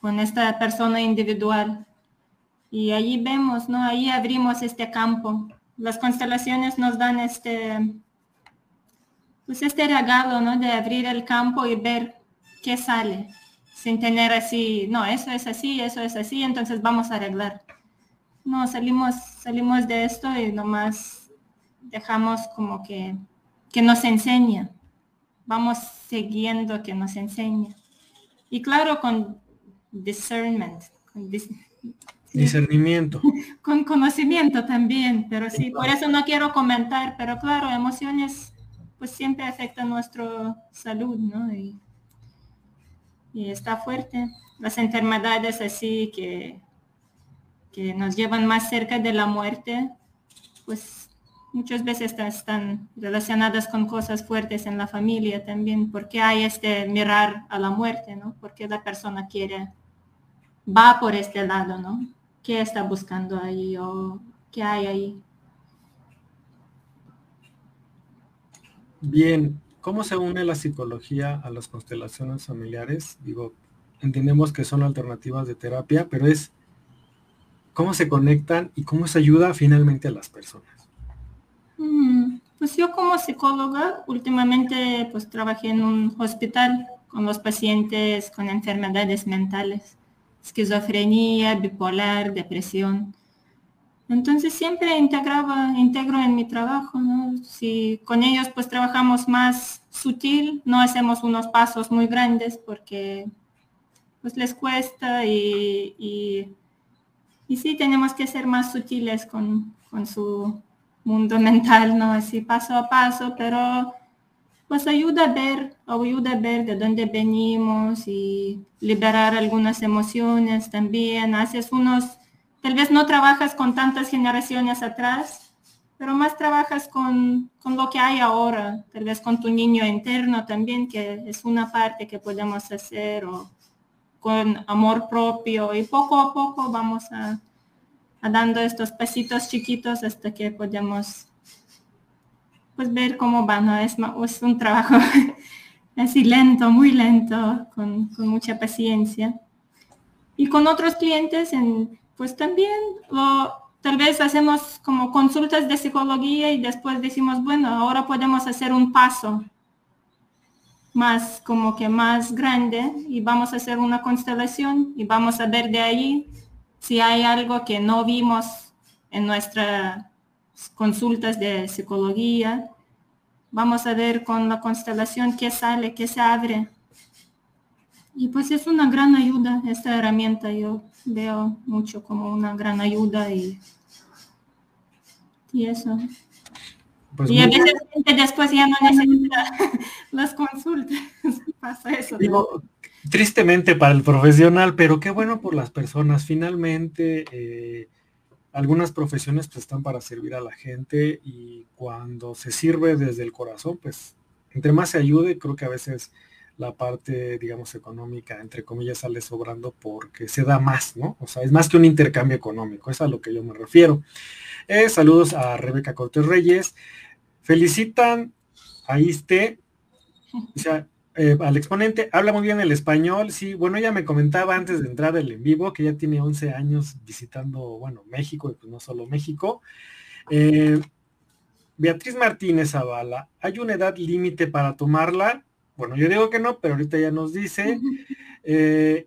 con esta persona individual. Y allí vemos, ¿no? Ahí abrimos este campo. Las constelaciones nos dan este pues este regalo, ¿no? De abrir el campo y ver qué sale, sin tener así, no, eso es así, eso es así, entonces vamos a arreglar. No, salimos, salimos de esto y nomás dejamos como que, que nos enseña. Vamos siguiendo que nos enseña. Y claro, con discernment, discernimiento. Con conocimiento también, pero sí, por eso no quiero comentar, pero claro, emociones pues siempre afecta nuestra salud, ¿no? Y, está fuerte. Las enfermedades así que, que nos llevan más cerca de la muerte, pues muchas veces están relacionadas con cosas fuertes en la familia también, porque hay este mirar a la muerte, ¿no? Porque la persona quiere, va por este lado, ¿no? ¿Qué está buscando ahí o qué hay ahí? Bien, ¿cómo se une la psicología a las constelaciones familiares? Digo, entendemos que son alternativas de terapia, pero es cómo se conectan y cómo se ayuda finalmente a las personas. Mm, pues yo como psicóloga últimamente pues trabajé en un hospital con los pacientes con enfermedades mentales, esquizofrenia, bipolar, depresión. Entonces siempre integraba, integro en mi trabajo. Si con ellos pues trabajamos más sutil, no hacemos unos pasos muy grandes porque pues les cuesta y, y, sí tenemos que ser más sutiles con, con, su mundo mental, ¿no? Así paso a paso, pero pues ayuda a ver, ayuda a ver de dónde venimos y liberar algunas emociones también, haces unos Tal vez no trabajas con tantas generaciones atrás, pero más trabajas con, lo que hay ahora, tal vez con tu niño interno también, que es una parte que podemos hacer, o con amor propio, y poco a poco vamos a, dando estos pasitos chiquitos hasta que podemos pues ver cómo va, ¿no? Es, es un trabajo así lento, muy lento, con, con, mucha paciencia. Y con otros clientes, en, pues también, o tal vez hacemos como consultas de psicología y después decimos, bueno, ahora podemos hacer un paso más como que más grande y vamos a hacer una constelación y vamos a ver de ahí si hay algo que no vimos en nuestras consultas de psicología. Vamos a ver con la constelación qué sale, qué se abre. Y pues es una gran ayuda esta herramienta. Yo veo mucho como una gran ayuda y, y eso. Pues y a veces después ya no necesita las consultas. Pasa eso. Tristemente para el profesional, pero qué bueno por las personas. Finalmente, eh, algunas profesiones pues, están para servir a la gente y cuando se sirve desde el corazón, pues entre más se ayude, creo que a veces la parte, digamos, económica, entre comillas, sale sobrando porque se da más, ¿no? O sea, es más que un intercambio económico, es a lo que yo me refiero. Eh, saludos a Rebeca Cortés Reyes felicitan a este, o sea, eh, al exponente, habla muy bien el español, sí, bueno, ella me comentaba antes de entrar el en vivo que ya tiene 11 años visitando, bueno, México, y pues no solo México. Eh, Beatriz Martínez Zavala, ¿hay una edad límite para tomarla? Bueno, yo digo que no, pero ahorita ya nos dice. Eh,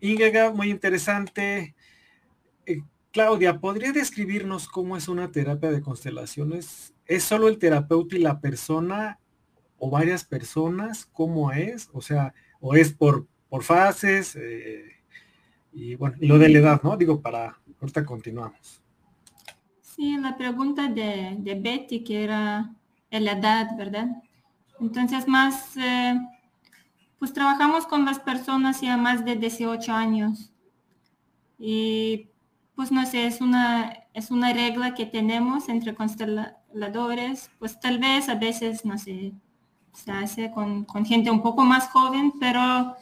muy interesante. Eh, Claudia, ¿podría describirnos cómo es una terapia de constelaciones? ¿Es solo el terapeuta y la persona o varias personas? ¿Cómo es? O sea, o es por, por fases eh, y bueno, lo de la edad, ¿no? Digo, para, ahorita continuamos. Sí, la pregunta de, de Betty, que era la edad, ¿verdad? Entonces, más, eh, pues trabajamos con las personas ya más de 18 años. Y pues no sé, es una, es una regla que tenemos entre consteladores, pues tal vez a veces, no sé, se hace con, gente un poco más joven, pero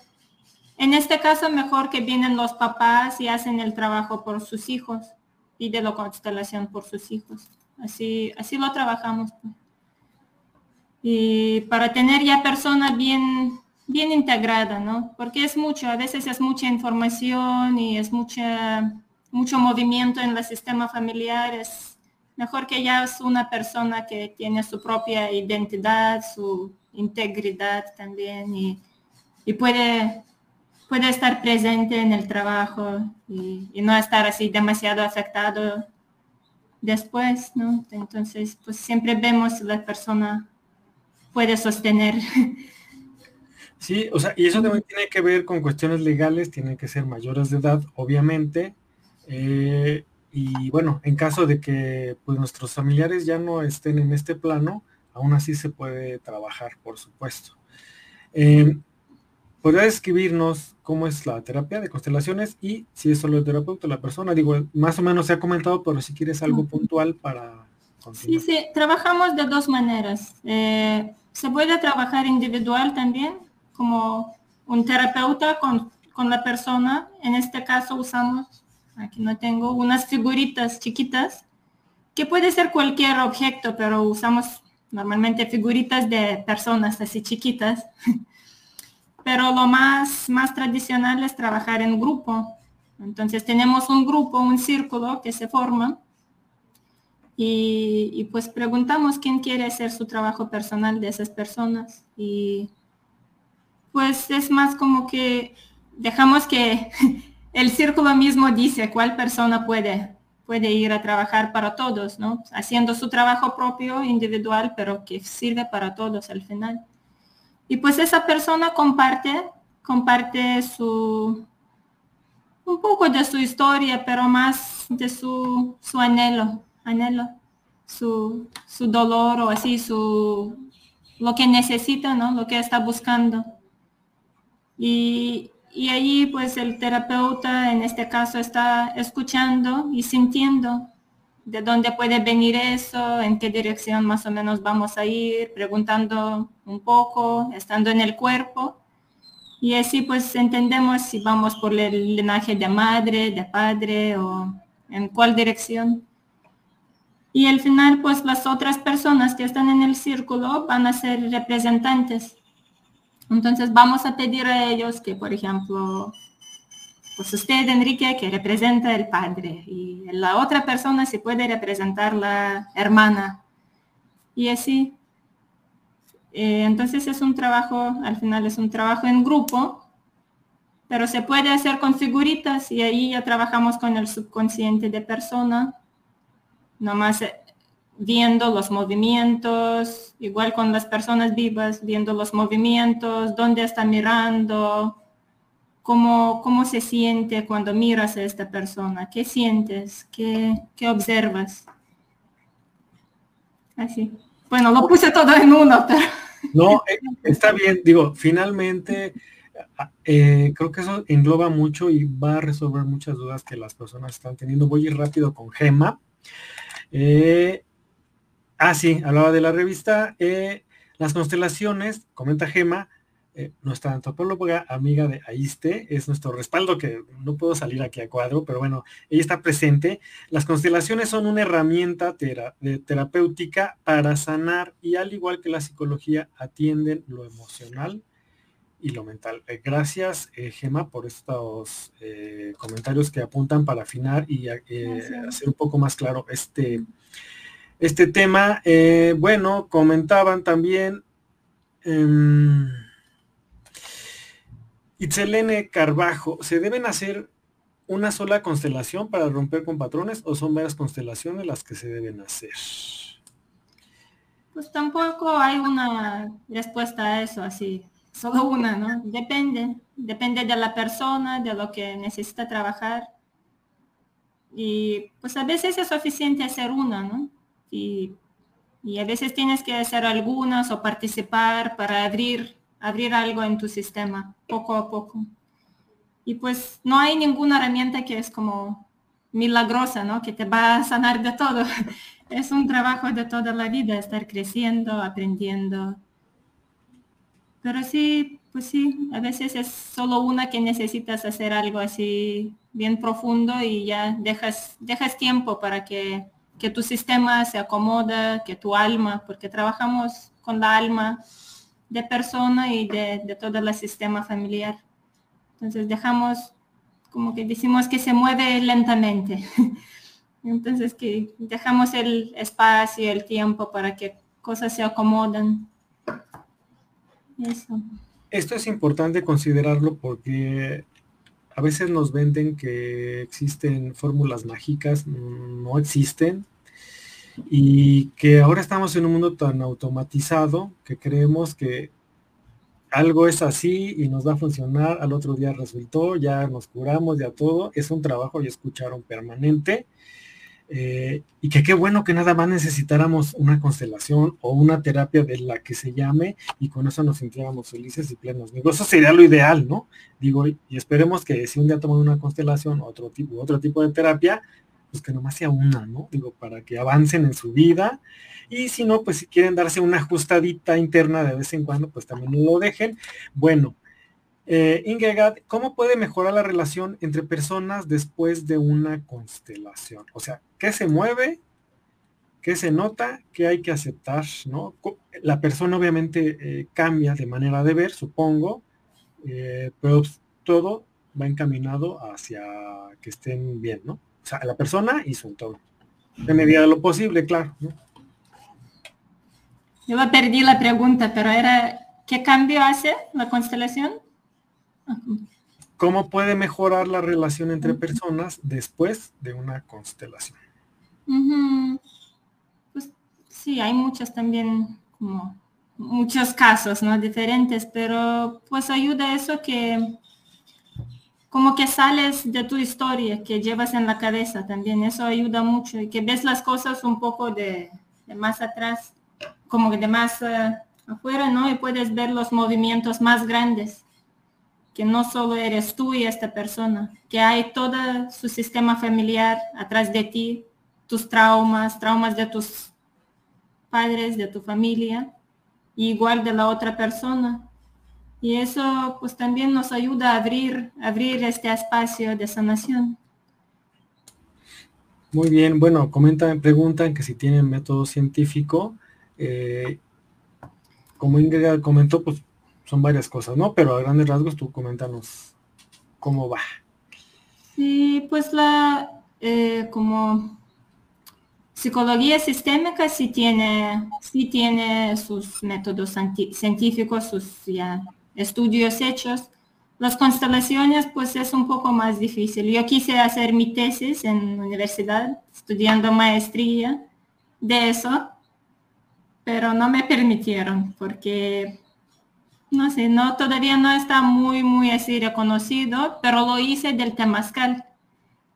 en este caso mejor que vienen los papás y hacen el trabajo por sus hijos y de la constelación por sus hijos. Así, así lo trabajamos. Pues. Y para tener ya personas bien, bien integrada, ¿no? Porque es mucho, a veces es mucha información y es mucha mucho movimiento en el sistema familiar, es mejor que ya es una persona que tiene su propia identidad, su integridad también y, puede, puede estar presente en el trabajo y, no estar así demasiado afectado después, ¿no? Entonces, pues siempre vemos si la persona puede sostener. Sí, o sea, y eso también tiene que ver con cuestiones legales, tienen que ser mayores de edad, obviamente, eh, y bueno, en caso de que pues, nuestros familiares ya no estén en este plano, aún así se puede trabajar, por supuesto. Eh, ¿Podría describirnos cómo es la terapia de constelaciones y si es solo el terapeuta la persona? Digo, más o menos se ha comentado, pero si quieres algo puntual para... Continuar. Sí, sí, trabajamos de dos maneras. Eh, se puede trabajar individual también, como un terapeuta con, con la persona. En este caso usamos Aquí no tengo unas figuritas chiquitas, que puede ser cualquier objeto, pero usamos normalmente figuritas de personas así chiquitas. Pero lo más, más tradicional es trabajar en grupo. Entonces tenemos un grupo, un círculo que se forma y, y, pues preguntamos quién quiere hacer su trabajo personal de esas personas. Y pues es más como que dejamos que el círculo mismo dice cuál persona puede, puede ir a trabajar para todos, ¿no? Haciendo su trabajo propio, individual, pero que sirve para todos al final. Y pues esa persona comparte, comparte su, un poco de su historia, pero más de su, su anhelo, anhelo, su, su dolor o así, su, lo que necesita, ¿no? Lo que está buscando. Y, y allí pues el terapeuta en este caso está escuchando y sintiendo de dónde puede venir eso, en qué dirección más o menos vamos a ir, preguntando un poco, estando en el cuerpo. Y así pues entendemos si vamos por el linaje de madre, de padre o en cuál dirección. Y al final, pues las otras personas que están en el círculo van a ser representantes. Entonces vamos a pedir a ellos que, por ejemplo, pues usted, Enrique, que representa el padre y la otra persona se puede representar la hermana. Y así. Eh, entonces es un trabajo, al final es un trabajo en grupo, pero se puede hacer con figuritas y ahí ya trabajamos con el subconsciente de persona nomás eh, viendo los movimientos, igual con las personas vivas, viendo los movimientos, dónde está mirando, cómo, cómo se siente cuando miras a esta persona, qué sientes, qué, qué observas. Así. Bueno, lo puse todo en uno, pero... No, eh, está bien, digo, finalmente eh, creo que eso engloba mucho y va a resolver muchas dudas que las personas están teniendo. Voy a ir rápido con Gema. Eh, ah, sí, hablaba de la revista. Eh, las constelaciones, comenta Gema, eh, nuestra antropóloga amiga de Aiste, es nuestro respaldo, que no puedo salir aquí a cuadro, pero bueno, ella está presente. Las constelaciones son una herramienta terapéutica para sanar y al igual que la psicología atienden lo emocional, y lo mental. Eh, gracias, eh, Gema, por estos comentarios que apuntan para afinar y hacer un poco más claro este, este tema. bueno, comentaban también em, Itzelene Carbajo, ¿se deben hacer una sola constelación para romper con patrones o son varias constelaciones las que se deben hacer? Pues tampoco hay una respuesta a eso así solo una, ¿no? Depende, depende de la persona, de lo que necesita trabajar. Y pues a veces es suficiente hacer una, ¿no? Y, a veces tienes que hacer algunas o participar para abrir, abrir algo en tu sistema, poco a poco. Y pues no hay ninguna herramienta que es como milagrosa, ¿no? Que te va a sanar de todo. Es un trabajo de toda la vida, estar creciendo, aprendiendo, pero sí, pues sí, a veces es solo una que necesitas hacer algo así bien profundo y ya dejas, dejas tiempo para que, tu sistema se acomoda, que tu alma, porque trabajamos con la alma de persona y de, de todo el sistema familiar. Entonces dejamos, como que decimos que se mueve lentamente. Entonces que dejamos el espacio, el tiempo para que cosas se acomodan. Esto es importante considerarlo porque a veces nos venden que existen fórmulas mágicas, no existen, y que ahora estamos en un mundo tan automatizado que creemos que algo es así y nos va a funcionar, al otro día resultó, ya nos curamos, ya todo, es un trabajo, y escucharon, permanente, eh, y que qué bueno que nada más necesitáramos una constelación o una terapia de la que se llame y con eso nos sintiéramos felices y plenos. Digo, eso sería lo ideal, ¿no? Digo, y esperemos que si un día toman una constelación otro tipo, otro tipo de terapia, pues que nomás sea una, ¿no? Digo, para que avancen en su vida. Y si no, pues si quieren darse una ajustadita interna de vez en cuando, pues también lo dejen. Bueno, eh, ¿cómo puede mejorar la relación entre personas después de una constelación? O sea, ¿qué se mueve? ¿Qué se nota? ¿Qué hay que aceptar? ¿no? La persona obviamente eh, cambia de manera de ver, supongo, eh, pero todo va encaminado hacia que estén bien, ¿no? O sea, la persona y su entorno. En medida de lo posible, claro. Yo perdí la pregunta, pero era, ¿qué cambio hace la constelación? ¿Cómo puede mejorar la relación entre personas después de una constelación? Pues sí, hay muchos también, como muchos casos, ¿no? Diferentes, pero pues ayuda eso que como que sales de tu historia que llevas en la cabeza también, eso ayuda mucho y que ves las cosas un poco de, más atrás, como que de más eh, afuera, ¿no? Y puedes ver los movimientos más grandes que no solo eres tú y esta persona, que hay todo su sistema familiar atrás de ti, tus traumas, traumas de tus padres, de tu familia, igual de la otra persona. Y eso pues también nos ayuda a abrir, abrir este espacio de sanación. Muy bien, bueno, comentan, preguntan que si tienen método científico. Eh, como Ingrid comentó, pues son varias cosas, ¿no? Pero a grandes rasgos tú coméntanos cómo va. Sí, pues la, eh, como psicología sistémica sí tiene, sí tiene sus métodos científicos, sus ya, estudios hechos. Las constelaciones pues es un poco más difícil. Yo quise hacer mi tesis en universidad, estudiando maestría de eso, pero no me permitieron porque, no sé, no, todavía no está muy, muy así reconocido, pero lo hice del temazcal,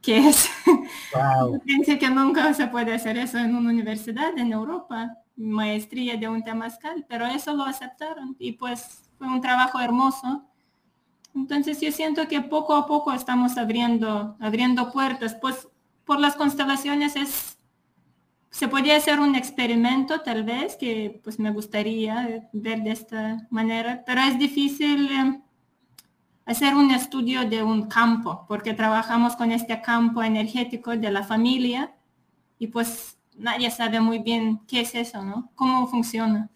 que es, wow. que nunca se puede hacer eso en una universidad en Europa, maestría de un temazcal, pero eso lo aceptaron y pues fue un trabajo hermoso. Entonces yo siento que poco a poco estamos abriendo, abriendo puertas, pues por las constelaciones es se podría hacer un experimento tal vez que pues me gustaría ver de esta manera, pero es difícil eh, hacer un estudio de un campo porque trabajamos con este campo energético de la familia y pues nadie sabe muy bien qué es eso, ¿no? Cómo funciona.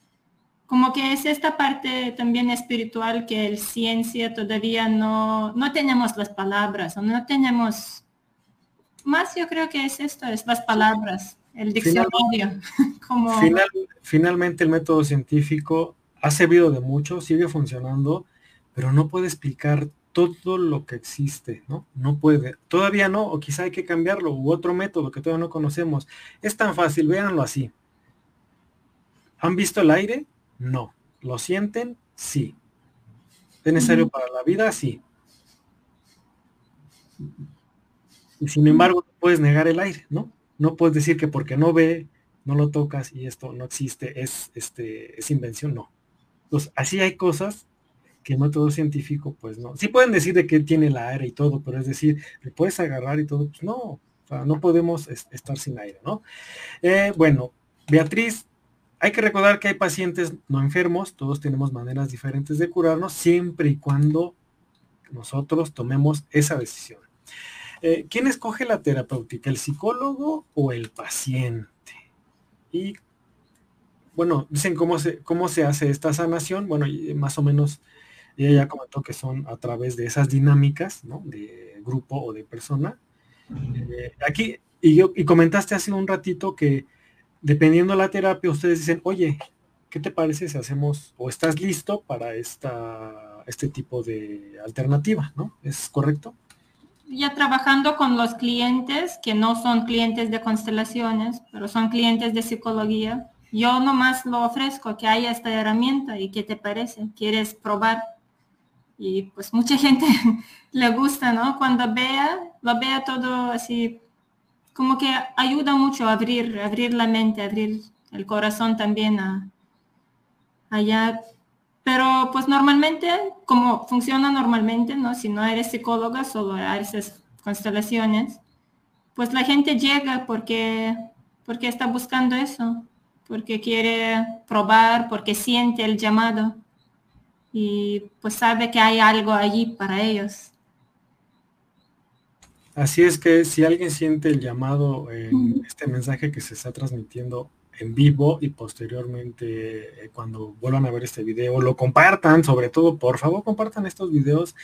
Como que es esta parte también espiritual que el ciencia todavía no, no tenemos las palabras no tenemos, más yo creo que es esto, es las palabras el diccionario. finalmente el método científico ha servido de mucho, sigue funcionando, pero no puede explicar todo lo que existe, ¿no? No puede. Todavía no, o quizá hay que cambiarlo, u otro método que todavía no conocemos. Es tan fácil, véanlo así. ¿Han visto el aire? No. ¿Lo sienten? Sí. ¿Es necesario para la vida? Sí. Y sin embargo, no puedes negar el aire, ¿no? No puedes decir que porque no ve, no lo tocas y esto no existe, es, este, es invención, no. Entonces, así hay cosas que no todo científico, pues no. Sí pueden decir de que tiene la aire y todo, pero es decir, le puedes agarrar y todo, pues no, no podemos estar sin aire, ¿no? Eh, bueno, Beatriz, hay que recordar que hay pacientes no enfermos, todos tenemos maneras diferentes de curarnos, siempre y cuando nosotros tomemos esa decisión. Eh, ¿Quién escoge la terapéutica, el psicólogo o el paciente? Y bueno, dicen cómo se, cómo se hace esta sanación. Bueno, más o menos ella ya comentó que son a través de esas dinámicas, ¿no? De grupo o de persona. Eh, aquí, y, yo, y comentaste hace un ratito que dependiendo de la terapia, ustedes dicen, oye, ¿qué te parece si hacemos o estás listo para esta, este tipo de alternativa, ¿no? ¿Es correcto? Ya trabajando con los clientes que no son clientes de constelaciones, pero son clientes de psicología, yo nomás lo ofrezco que haya esta herramienta y qué te parece, quieres probar. Y pues mucha gente le gusta, ¿no? Cuando vea, lo vea todo así, como que ayuda mucho a abrir, abrir la mente, abrir el corazón también a allá pero pues normalmente, como funciona normalmente, ¿no? Si no eres psicóloga, solo haces constelaciones, pues la gente llega porque, porque está buscando eso, porque quiere probar, porque siente el llamado y pues sabe que hay algo allí para ellos. Así es que si alguien siente el llamado en este mensaje que se está transmitiendo en vivo y posteriormente eh, cuando vuelvan a ver este video lo compartan, sobre todo por favor compartan estos videos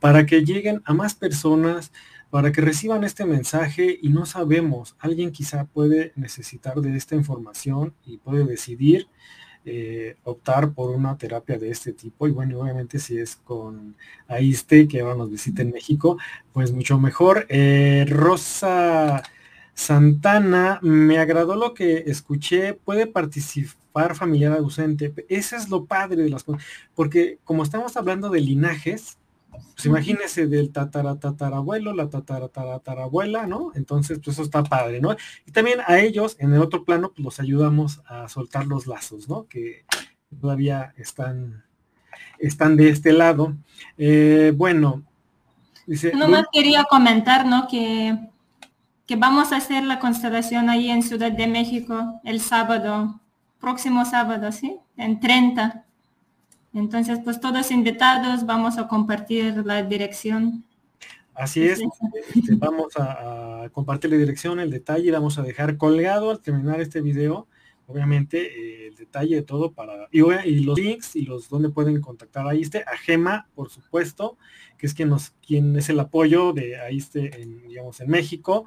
para que lleguen a más personas, para que reciban este mensaje y no sabemos, alguien quizá puede necesitar de esta información y puede decidir eh, optar por una terapia de este tipo y bueno, obviamente si es con Aiste que ahora nos visita en México, pues mucho mejor. Eh, Rosa Santana, me agradó lo que escuché, puede participar familiar ausente. Ese es lo padre de las cosas, porque como estamos hablando de linajes, pues imagínese del tatara tatarabuelo, la tatara tatarabuela, ¿no? Entonces, pues eso está padre, ¿no? Y también a ellos, en el otro plano, pues los ayudamos a soltar los lazos, ¿no? Que todavía están, están de este lado. Eh, bueno, dice. más quería comentar, ¿no? Que que vamos a hacer la constelación ahí en Ciudad de México el sábado, próximo sábado, ¿sí? En 30. Entonces, pues todos invitados, vamos a compartir la dirección. Así es, este, vamos a, compartir la dirección, el detalle, vamos a dejar colgado al terminar este video, obviamente eh, el detalle de todo para, y, los links y los donde pueden contactar a ISTE, a Gema, por supuesto, que es quien nos, quien es el apoyo de ISTE en, digamos, en México.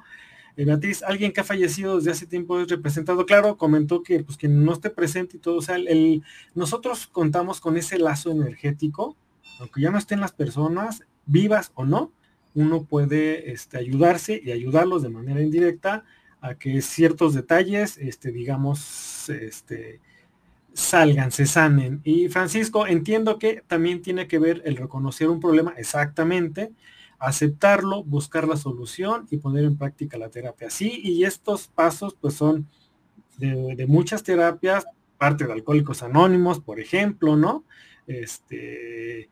Eh, Beatriz, alguien que ha fallecido desde hace tiempo es representado, claro, comentó que pues que no esté presente y todo, o sea, el, nosotros contamos con ese lazo energético, aunque ya no estén las personas, vivas o no, uno puede este, ayudarse y ayudarlos de manera indirecta a que ciertos detalles, este, digamos, este, salgan, se sanen. Y Francisco, entiendo que también tiene que ver el reconocer un problema exactamente, aceptarlo, buscar la solución y poner en práctica la terapia. Sí, y estos pasos pues son de, muchas terapias, parte de Alcohólicos Anónimos, por ejemplo, ¿no? Este,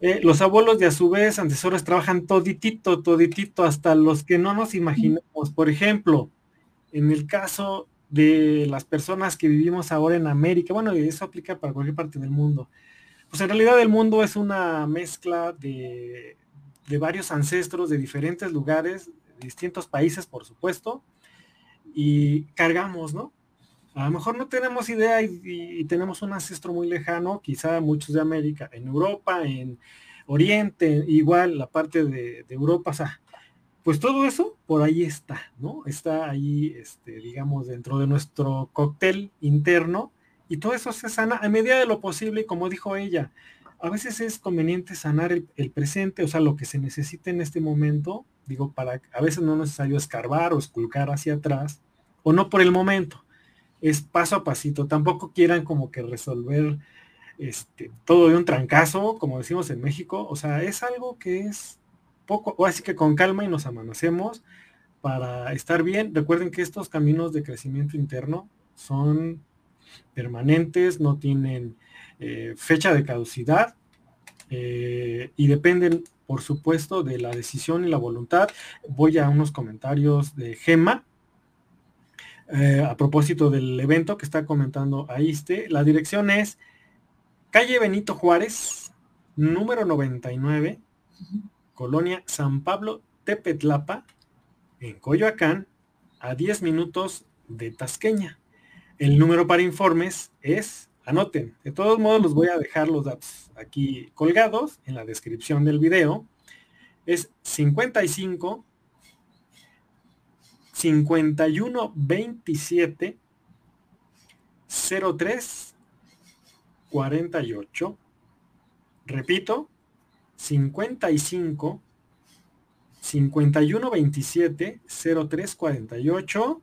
eh, los abuelos de a su vez, antecesores, trabajan toditito, toditito, hasta los que no nos imaginamos. Por ejemplo, en el caso de las personas que vivimos ahora en América, bueno, y eso aplica para cualquier parte del mundo, pues en realidad el mundo es una mezcla de, de varios ancestros de diferentes lugares, de distintos países, por supuesto, y cargamos, ¿no? A lo mejor no tenemos idea y, tenemos un ancestro muy lejano, quizá muchos de América, en Europa, en Oriente, igual la parte de, Europa, o sea, pues todo eso por ahí está, ¿no? Está ahí, este, digamos, dentro de nuestro cóctel interno y todo eso se sana a medida de lo posible, como dijo ella, a veces es conveniente sanar el, presente, o sea, lo que se necesita en este momento, digo, para, a veces no es necesario escarbar o esculcar hacia atrás, o no por el momento, es paso a pasito. Tampoco quieran como que resolver este, todo de un trancazo, como decimos en México. O sea, es algo que es poco, o así que con calma y nos amanecemos para estar bien. Recuerden que estos caminos de crecimiento interno son permanentes, no tienen eh, fecha de caducidad eh, y dependen, por supuesto, de la decisión y la voluntad. Voy a unos comentarios de Gema eh, a propósito del evento que está comentando Aiste. La dirección es calle Benito Juárez, número 99, Colonia San Pablo, Tepetlapa, en Coyoacán, a 10 minutos de Tasqueña. El número para informes es, anoten, de todos modos los voy a dejar los datos aquí colgados en la descripción del video. Es 55 51 27 03 48. Repito, 55 51 27 03 48.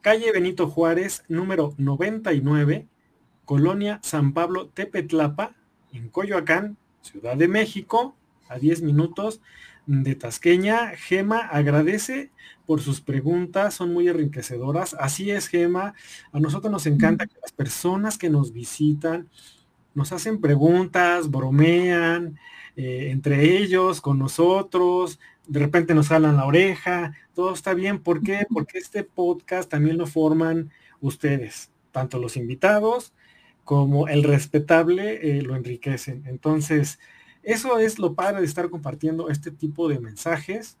Calle Benito Juárez, número 99, Colonia San Pablo Tepetlapa, en Coyoacán, Ciudad de México, a 10 minutos de Tasqueña. Gema agradece por sus preguntas, son muy enriquecedoras. Así es, Gema. A nosotros nos encanta que las personas que nos visitan nos hacen preguntas, bromean eh, entre ellos, con nosotros, de repente nos jalan la oreja, todo está bien. ¿Por qué? Porque este podcast también lo forman ustedes, tanto los invitados como el respetable eh, lo enriquecen. Entonces, eso es lo padre de estar compartiendo este tipo de mensajes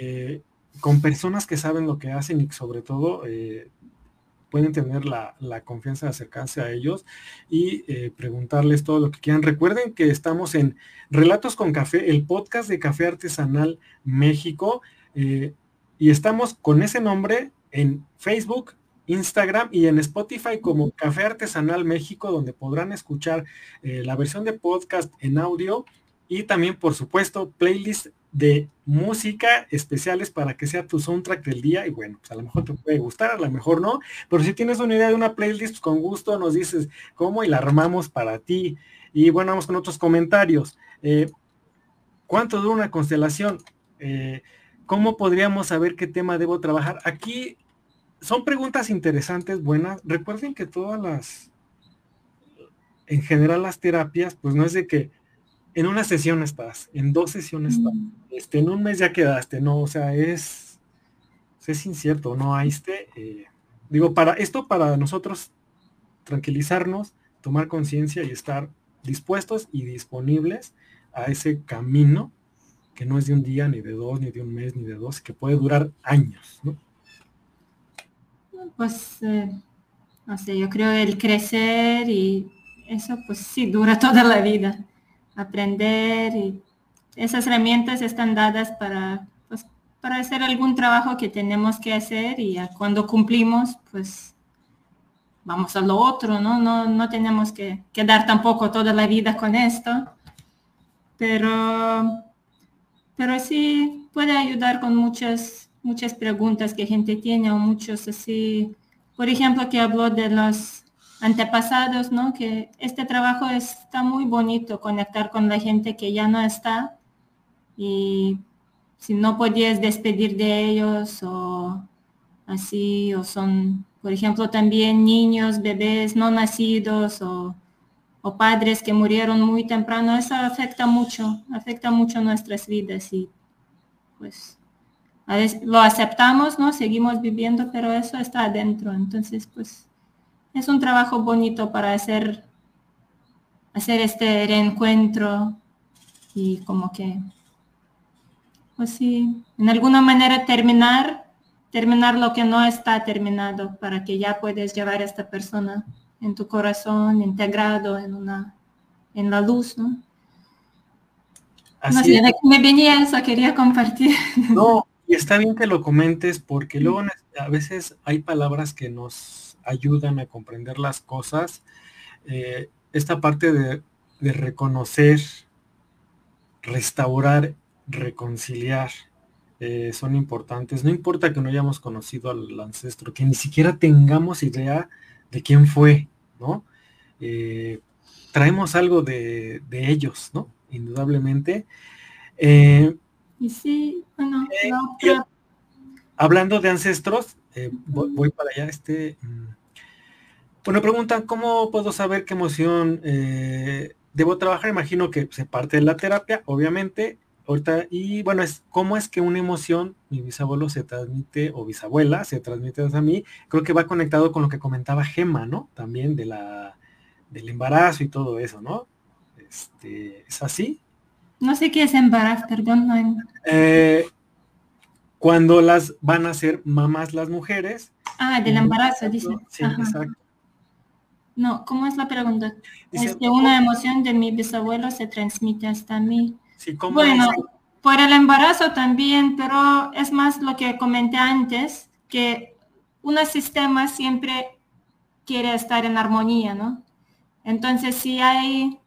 eh, con personas que saben lo que hacen y sobre todo eh, pueden tener la, confianza de acercarse a ellos y preguntarles todo lo que quieran. Recuerden que estamos en Relatos con Café, el podcast de Café Artesanal México, y estamos con ese nombre en Facebook, Instagram y en Spotify como Café Artesanal México, donde podrán escuchar eh, la versión de podcast en audio y también, por supuesto, playlist de música especiales para que sea tu soundtrack del día y bueno, pues a lo mejor te puede gustar, a lo mejor no, pero si tienes una idea de una playlist, pues con gusto nos dices cómo y la armamos para ti. Y bueno, vamos con otros comentarios. Eh, ¿Cuánto dura una constelación? Eh, ¿Cómo podríamos saber qué tema debo trabajar? Aquí son preguntas interesantes, buenas. Recuerden que todas las, en general las terapias, pues no es de que en una sesión estás, en dos sesiones estás, este, en un mes ya quedaste, no, o sea, es, es incierto, no hay este, eh, digo, para esto, para nosotros tranquilizarnos, tomar conciencia y estar dispuestos y disponibles a ese camino que no es de un día, ni de dos, ni de un mes, ni de dos, que puede durar años, ¿no? Pues, eh, no sé, yo creo el crecer y eso pues sí dura toda la vida. Aprender y esas herramientas están dadas para, pues, para hacer algún trabajo que tenemos que hacer y cuando cumplimos, pues vamos a lo otro, ¿no? No, no tenemos que quedar tampoco toda la vida con esto, pero pero sí puede ayudar con muchas, muchas preguntas que gente tiene o muchos así, por ejemplo, que habló de los antepasados, ¿no? Que este trabajo está muy bonito, conectar con la gente que ya no está y si no podías despedir de ellos o así, o son, por ejemplo, también niños, bebés no nacidos o o padres que murieron muy temprano, eso afecta mucho, afecta mucho nuestras vidas y pues a veces lo aceptamos, ¿no? Seguimos viviendo, pero eso está adentro. Entonces, pues es un trabajo bonito para hacer, hacer este reencuentro y como que, pues sí, en alguna manera terminar, terminar lo que no está terminado para que ya puedes llevar a esta persona en tu corazón, integrado en una, en la luz, ¿no? Así no sé, me venía eso, quería compartir. No, y está bien que lo comentes porque luego a veces hay palabras que nos ayudan a comprender las cosas. Eh, esta parte de, de reconocer, restaurar, reconciliar, eh, son importantes. No importa que no hayamos conocido al ancestro, que ni siquiera tengamos idea de quién fue, ¿no? Eh, traemos algo de, ellos, ¿no? Indudablemente. Eh, y sí, bueno, eh, hablando de ancestros, voy, para allá, este... Mm, bueno, preguntan, ¿cómo puedo saber qué emoción debo trabajar? Imagino que se parte de la terapia, obviamente, ahorita, y bueno, es cómo es que una emoción, mi bisabuelo se transmite, o bisabuela se transmite a mí, creo que va conectado con lo que comentaba Gema, ¿no? También de la, del embarazo y todo eso, ¿no? Este, ¿Es así? No sé qué es embarazo, perdón. Eh, cuando las van a ser mamás las mujeres. Ah, del embarazo, dice. Sí, exacto. No, ¿cómo es la pregunta? es que una emoción de mi bisabuelo se transmite hasta mí bueno, por el embarazo también, pero es más lo que comenté antes, que un sistema siempre quiere estar en armonía, ¿no? Entonces, si hay,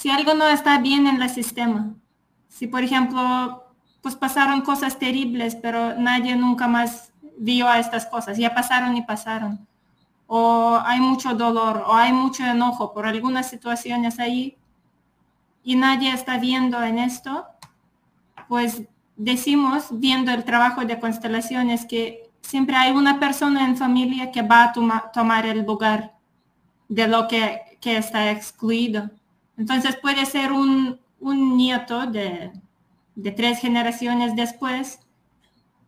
si algo no está bien en el sistema, si por ejemplo, pues pasaron cosas terribles, pero nadie nunca más vio a estas cosas, ya pasaron y pasaron, o hay mucho dolor, o hay mucho enojo por algunas situaciones ahí, y nadie está viendo en esto, pues decimos, viendo el trabajo de constelaciones, que siempre hay una persona en familia que va a tomar el lugar de lo que, está excluido. Entonces puede ser un, nieto de, de, tres generaciones después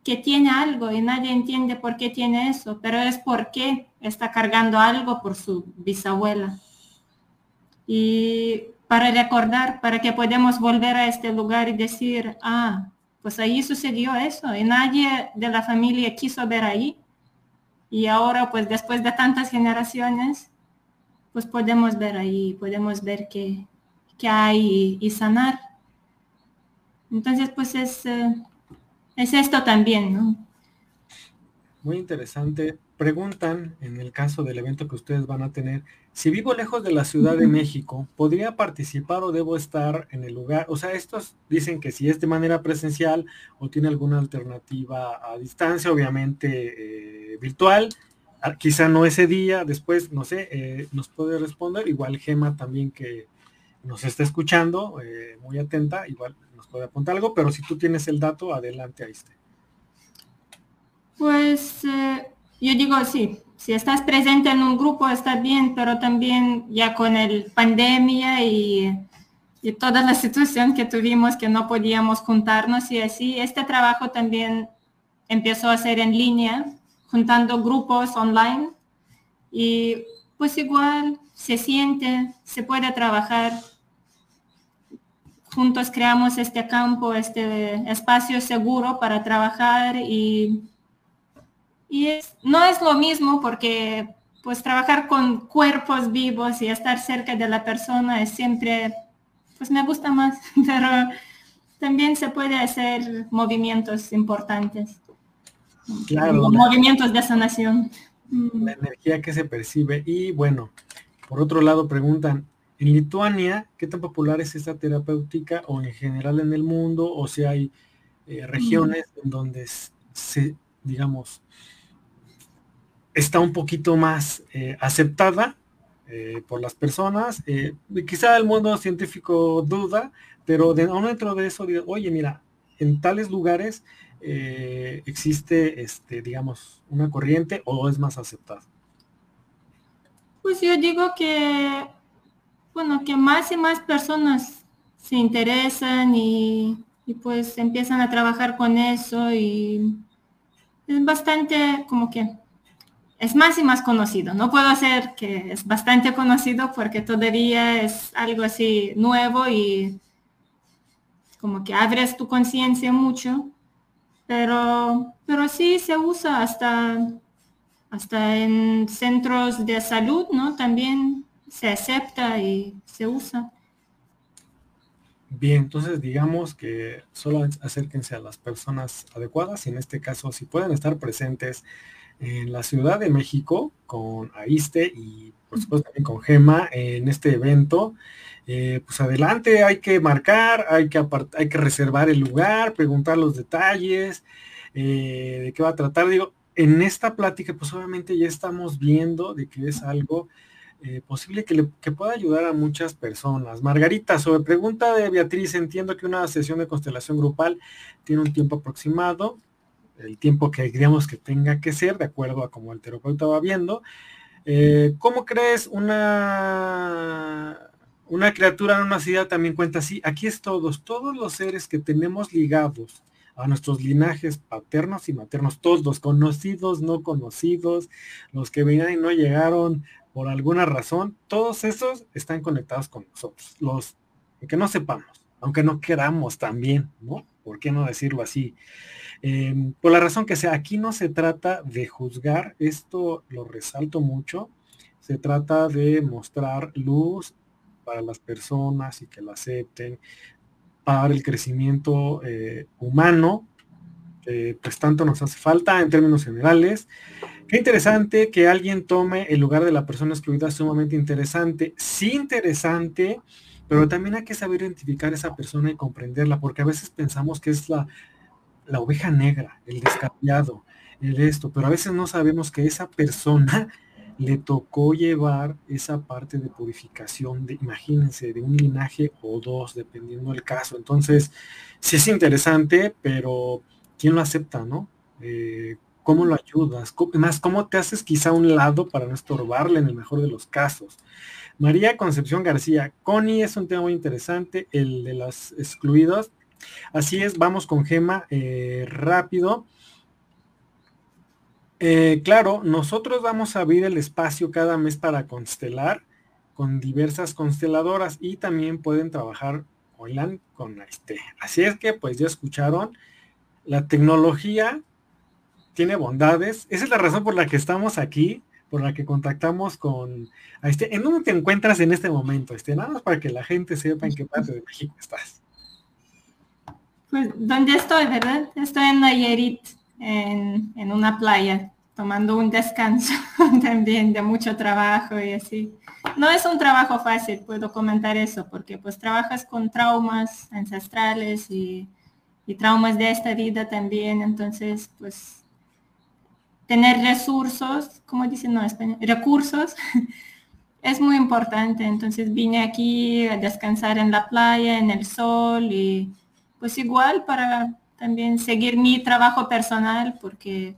que tiene algo y nadie entiende por qué tiene eso, pero es porque está cargando algo por su bisabuela. Y para recordar, para que podamos volver a este lugar y decir, ah, pues ahí sucedió eso y nadie de la familia quiso ver ahí. Y ahora, pues después de tantas generaciones, pues podemos ver ahí, podemos ver qué, hay y, sanar. Entonces, pues es, eh, es esto también, ¿no? Muy interesante. Preguntan, en el caso del evento que ustedes van a tener, si vivo lejos de la Ciudad de México, ¿podría participar o debo estar en el lugar? O sea, estos dicen que si es de manera presencial o tiene alguna alternativa a distancia, obviamente eh, virtual, quizá no ese día, después, no sé, eh, nos puede responder, igual Gema también que nos está escuchando, eh, muy atenta, igual nos puede apuntar algo, pero si tú tienes el dato, adelante, ahí está. Pues yo digo sí, si estás presente en un grupo está bien, pero también ya con el pandemia y, toda la situación que tuvimos que no podíamos juntarnos y así, este trabajo también empezó a ser en línea, juntando grupos online y pues igual se siente, se puede trabajar juntos creamos este campo, este espacio seguro para trabajar y, y no es lo mismo porque pues trabajar con cuerpos vivos y estar cerca de la persona es siempre, pues me gusta más, pero también se puede hacer movimientos importantes. Claro. Movimientos de sanación. La energía que se percibe. Y bueno, por otro lado preguntan, en Lituania, ¿qué tan popular es esta terapéutica o en general en el mundo? O si hay eh, regiones en donde se, digamos, está un poquito más eh, aceptada eh, por las personas. quizá el mundo científico duda, pero dentro de eso, oye, mira, en tales lugares existe, este, digamos, una corriente o es más aceptada. Pues yo digo que bueno, que más y más personas se interesan y, pues empiezan a trabajar con eso y es bastante como que es más y más conocido. No puedo hacer que es bastante conocido porque todavía es algo así nuevo y como que abres tu conciencia mucho, pero, pero sí se usa hasta, hasta en centros de salud, ¿no? También se acepta y se usa. Bien, entonces digamos que solo acérquense a las personas adecuadas y en este caso si pueden estar presentes en la Ciudad de México con AISTE y por supuesto también con GEMA en este evento, eh, pues adelante, hay que marcar, hay que, hay que reservar el lugar, preguntar los detalles, eh, de qué va a tratar. Digo, en esta plática pues obviamente ya estamos viendo de que es algo eh, posible que, le, pueda ayudar a muchas personas. Margarita, sobre pregunta de Beatriz, entiendo que una sesión de constelación grupal tiene un tiempo aproximado, el tiempo que digamos que tenga que ser, de acuerdo a como el terapeuta va viendo. ¿Cómo crees una, una criatura no nacida también cuenta así? Aquí es todos, todos los seres que tenemos ligados a nuestros linajes paternos y maternos, todos los conocidos, no conocidos, los que venían y no llegaron, por alguna razón, todos esos están conectados con nosotros. Los que no sepamos, aunque no queramos también, ¿no? ¿Por qué no decirlo así? Em, por la razón que sea, aquí no se trata de juzgar, esto lo resalto mucho, se trata de mostrar luz para las personas y que la acepten, para el crecimiento eh, humano, pues tanto nos hace falta en términos generales. Qué interesante que alguien tome el lugar de la persona excluida, sumamente interesante. Sí interesante, pero también hay que saber identificar a esa persona y comprenderla, porque a veces pensamos que es la, la oveja negra, el descarriado, el esto, pero a veces no sabemos que esa persona le tocó llevar esa parte de purificación, de, imagínense, de un linaje o dos, dependiendo del caso. Entonces, sí es interesante, pero ¿quién lo acepta, no? Eh, ¿Cómo lo ayudas? Más, ¿cómo te haces quizá un lado para no estorbarle en el mejor de los casos? María Concepción García, Connie es un tema muy interesante, el de los excluidos. Así es, vamos con Gema eh, rápido. Eh, claro, nosotros vamos a abrir el espacio cada mes para constelar con diversas consteladoras y también pueden trabajar online con este. Así es que pues ya escucharon, la tecnología tiene bondades. Esa es la razón por la que estamos aquí, por la que contactamos con este. ¿En dónde te encuentras en este momento? Este, nada más para que la gente sepa en qué parte de México estás. Pues, ¿dónde estoy, verdad? Estoy en Nayarit, en, una playa, tomando un descanso también de mucho trabajo y así. No es un trabajo fácil, puedo comentar eso, porque pues trabajas con traumas ancestrales y, y traumas de esta vida también, entonces pues tener recursos, como dicen no español, recursos, es muy importante. Entonces vine aquí a descansar en la playa, en el sol y pues igual para también seguir mi trabajo personal porque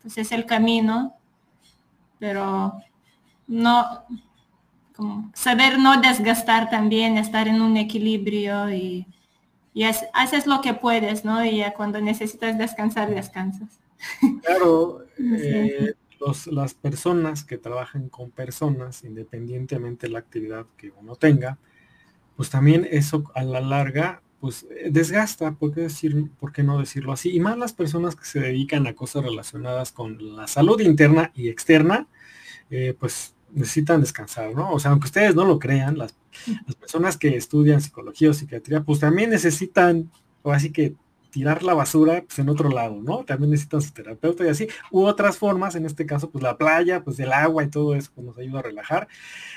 pues es el camino, pero no, como saber no desgastar también, estar en un equilibrio y, y haces lo que puedes, ¿no? Y ya cuando necesitas descansar, descansas. Claro, eh, las personas que trabajan con personas, independientemente de la actividad que uno tenga, pues también eso a la larga pues eh, desgasta, ¿por qué, decir, ¿por qué no decirlo así? Y más las personas que se dedican a cosas relacionadas con la salud interna y externa, eh, pues necesitan descansar, ¿no? O sea, aunque ustedes no lo crean, las, las personas que estudian psicología o psiquiatría, pues también necesitan, o así que tirar la basura pues, en otro lado, ¿no? También necesitan su terapeuta y así, u otras formas, en este caso, pues la playa, pues el agua y todo eso pues, nos ayuda a relajar.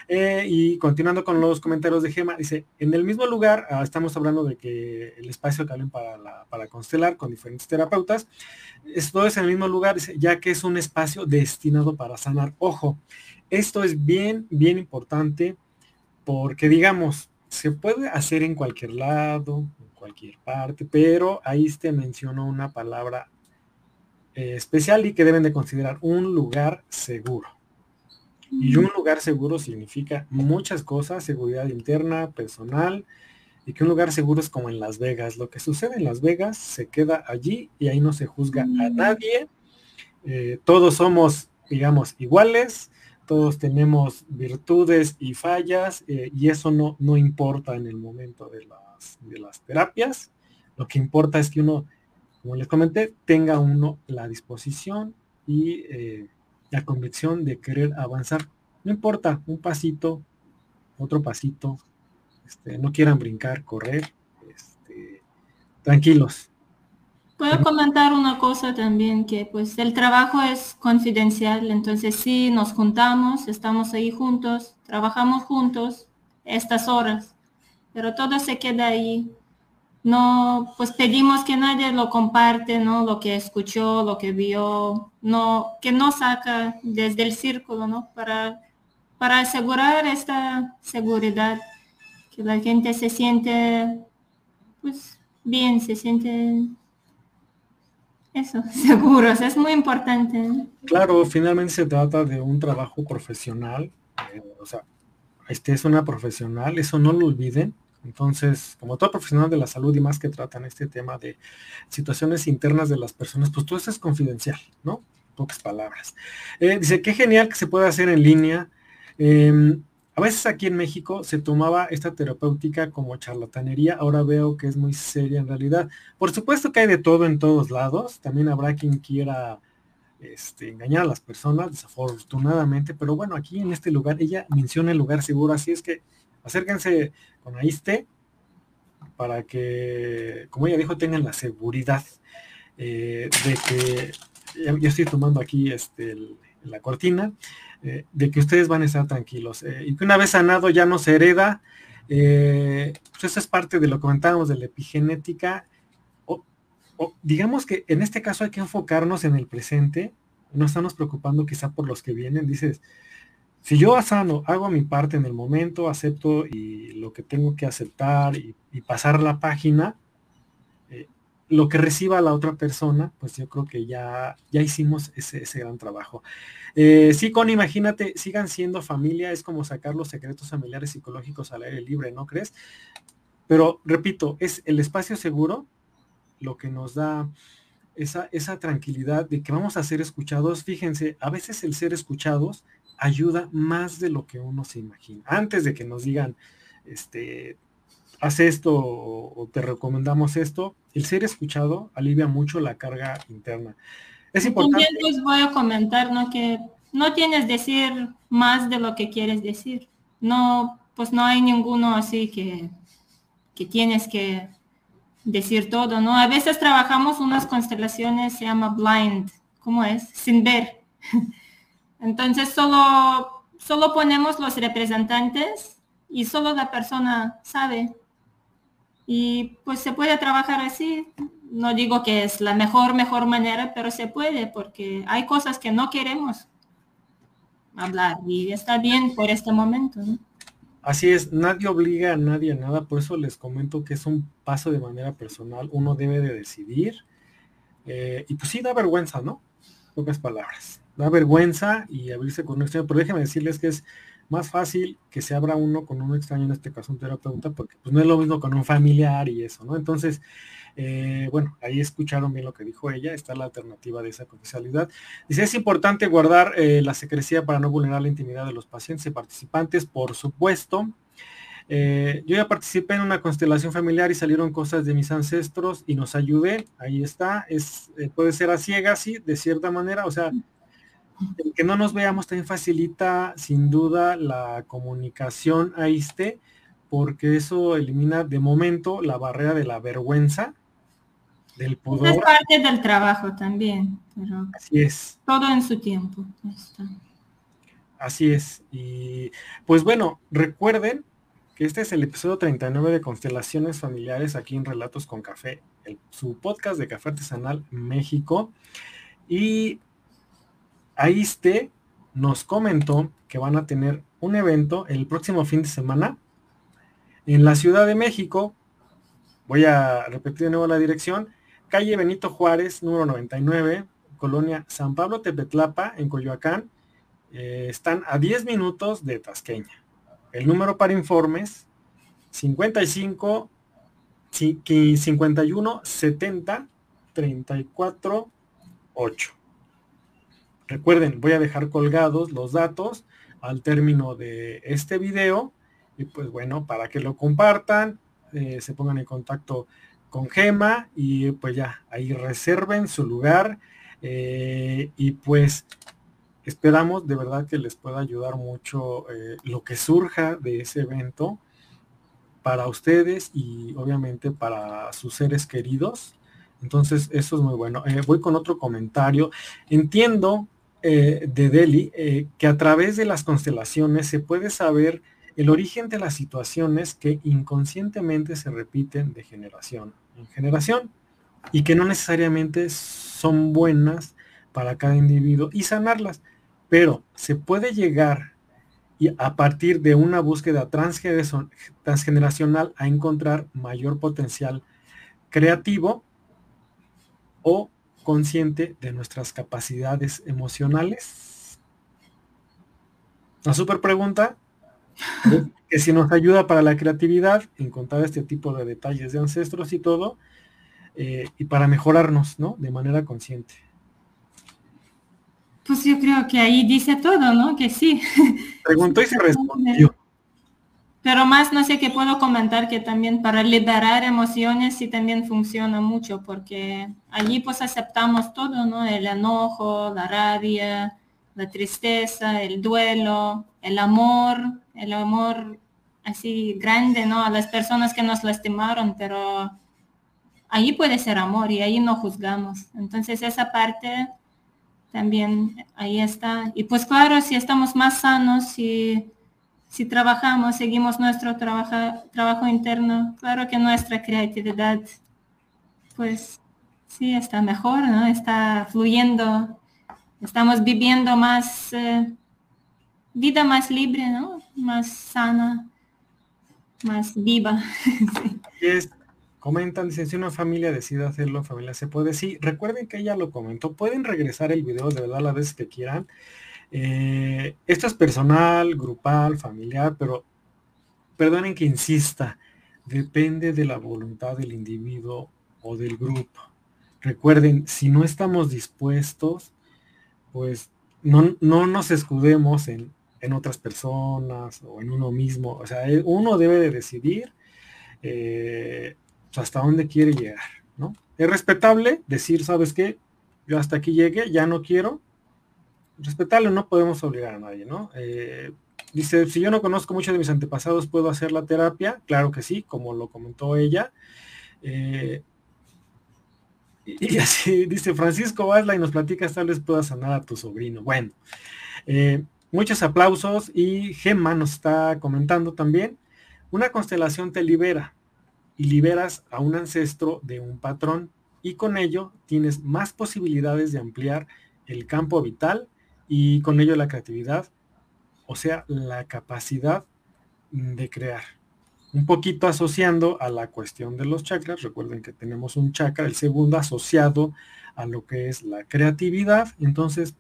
Eh, y continuando con los comentarios de Gema, dice, en el mismo lugar, ah, estamos hablando de que el espacio que para, para constelar con diferentes terapeutas, esto es en el mismo lugar, ya que es un espacio destinado para sanar. Ojo, esto es bien, bien importante porque digamos, se puede hacer en cualquier lado, cualquier parte, pero ahí te mencionó una palabra eh, especial y que deben de considerar un lugar seguro. Y un lugar seguro significa muchas cosas, seguridad interna, personal, y que un lugar seguro es como en Las Vegas. Lo que sucede en Las Vegas se queda allí y ahí no se juzga a mm. nadie. Eh, todos somos, digamos, iguales, todos tenemos virtudes y fallas eh, y eso no, no importa en el momento de la de las terapias. Lo que importa es que uno, como les comenté, tenga uno la disposición y eh, la convicción de querer avanzar. No importa, un pasito, otro pasito, este, no quieran brincar, correr, este, tranquilos. Puedo comentar una cosa también, que pues el trabajo es confidencial, entonces sí, nos juntamos, estamos ahí juntos, trabajamos juntos estas horas, pero todo se queda ahí. No, pues pedimos que nadie lo comparte, ¿no? Lo que escuchó, lo que vio, no, que no saca desde el círculo, ¿no? Para, para asegurar esta seguridad, que la gente se siente, pues, bien, se siente eso, seguros, es muy importante. Claro, finalmente se trata de un trabajo profesional, eh, o sea, este es una profesional, eso no lo olviden, entonces, como todo profesional de la salud y más que tratan este tema de situaciones internas de las personas, pues todo eso es confidencial, ¿no? Pocas palabras. Eh, dice, qué genial que se puede hacer en línea. Em, a veces aquí en México se tomaba esta terapéutica como charlatanería, ahora veo que es muy seria en realidad. Por supuesto que hay de todo en todos lados, también habrá quien quiera este, engañar a las personas, desafortunadamente, pero bueno, aquí en este lugar, ella menciona el lugar seguro, así es que acérquense con AISTE para que, como ella dijo, tengan la seguridad eh, de que, yo estoy tomando aquí este, la cortina, eh, de que ustedes van a estar tranquilos eh, y que una vez sanado ya no se hereda. pues eso es parte de lo que comentábamos de la epigenética. o, digamos que en este caso hay que enfocarnos en el presente, no estamos preocupando quizá por los que vienen, dices, si yo sano, hago mi parte en el momento, acepto y lo que tengo que aceptar y, pasar la página, eh, lo que reciba la otra persona, pues yo creo que ya, ya hicimos ese, gran trabajo. Eh, sí, con imagínate, sigan siendo familia, es como sacar los secretos familiares psicológicos al aire libre, ¿no crees? Pero repito, es el espacio seguro lo que nos da esa, esa tranquilidad de que vamos a ser escuchados. Fíjense, a veces el ser escuchados ayuda más de lo que uno se imagina. Antes de que nos digan, este, haz esto o, te recomendamos esto, el ser escuchado alivia mucho la carga interna. Es importante. También les voy a comentar, ¿no? Que no tienes decir más de lo que quieres decir. No, pues no hay ninguno así que, que tienes que decir todo, ¿no? A veces trabajamos unas constelaciones, se llama blind, ¿cómo es? Sin ver. Entonces solo, solo ponemos los representantes y solo la persona sabe. Y pues se puede trabajar así. No digo que es la mejor, mejor manera, pero se puede porque hay cosas que no queremos hablar y está bien por este momento. Así es, nadie obliga a nadie a nada, por eso les comento que es un paso de manera personal, uno debe de decidir. Eh, y pues sí da vergüenza, ¿no? Pocas palabras da vergüenza y abrirse con un extraño, pero déjenme decirles que es más fácil que se abra uno con un extraño, en este caso un terapeuta, porque pues no es lo mismo con un familiar y eso, ¿no? Entonces, eh, bueno, ahí escucharon bien lo que dijo ella, está la alternativa de esa confidencialidad. Dice, es importante guardar eh, la secrecía para no vulnerar la intimidad de los pacientes y participantes, por supuesto. Eh, yo ya participé en una constelación familiar y salieron cosas de mis ancestros y nos ayudé. Ahí está. Es, puede ser a ciegas, sí, de cierta manera. O sea, el que no nos veamos también facilita sin duda la comunicación a este, porque eso elimina de momento la barrera de la vergüenza, del pudor. Es parte del trabajo también. Así es. Todo en su tiempo. Así es. Y pues bueno, recuerden que este es el episodio 39 de Constelaciones Familiares aquí en Relatos con Café, su podcast de Café Artesanal México. Y Aiste nos comentó que van a tener un evento el próximo fin de semana en la Ciudad de México. Voy a repetir de nuevo la dirección. Calle Benito Juárez, número 99, Colonia San Pablo Tepetlapa, en Coyoacán. Eh, están a 10 minutos de Tasqueña. El número para informes 55 51 70 34 8. Recuerden, voy a dejar colgados los datos al término de este video y pues bueno, para que lo compartan, eh, se pongan en contacto con Gema y pues ya, ahí reserven su lugar eh, y pues Esperamos de verdad que les pueda ayudar mucho eh, lo que surja de ese evento para ustedes y obviamente para sus seres queridos. Entonces, eso es muy bueno. Voy con otro comentario. Entiendo eh, de Delhi que a través de las constelaciones se puede saber el origen de las situaciones que inconscientemente se repiten de generación en generación y que no necesariamente son buenas para cada individuo y sanarlas. Pero se puede llegar y a partir de una búsqueda transgeneracional a encontrar mayor potencial creativo o consciente de nuestras capacidades emocionales. La super pregunta que si nos ayuda para la creatividad, encontrar este tipo de detalles de ancestros y todo, eh, y para mejorarnos, ¿no? De manera consciente. Pues yo creo que ahí dice todo, ¿no? Que sí. Preguntó y se respondió. Pero más no sé qué puedo comentar que también para liberar emociones sí también funciona mucho porque allí pues aceptamos todo, ¿no? El enojo, la rabia, la tristeza, el duelo, el amor, el amor así grande, ¿no? A las personas que nos lastimaron, pero allí puede ser amor y ahí no juzgamos. Entonces esa parte también ahí está. Y pues claro, si estamos más sanos, si, si trabajamos, seguimos nuestro trabajo, trabajo interno, claro que nuestra creatividad, pues sí, está mejor, ¿no? Está fluyendo, estamos viviendo más, eh, vida más libre, ¿no? Más sana, más viva. Comentan, si una familia decide hacerlo, familia se puede. Sí, recuerden que ella lo comentó. Pueden regresar el video de verdad las veces que quieran. Eh, esto es personal, grupal, familiar, pero perdonen que insista. Depende de la voluntad del individuo o del grupo. Recuerden, si no estamos dispuestos, pues no, no nos escudemos en, en otras personas o en uno mismo. O sea, uno debe de decidir eh, hasta dónde quiere llegar, ¿no? Es respetable decir, ¿sabes qué? Yo hasta aquí llegué, ya no quiero. Respetable, no podemos obligar a nadie, ¿no? Eh, dice, si yo no conozco mucho de mis antepasados, ¿puedo hacer la terapia? Claro que sí, como lo comentó ella. Eh, y, así dice Francisco Basla y nos platica, tal vez pueda sanar a tu sobrino. Bueno, eh, muchos aplausos y Gemma nos está comentando también. Una constelación te libera, y liberas a un ancestro de un patrón y con ello tienes más posibilidades de ampliar el campo vital y con ello la creatividad, o sea, la capacidad de crear. Un poquito asociando a la cuestión de los chakras, recuerden que tenemos un chakra, el segundo asociado a lo que es la creatividad, entonces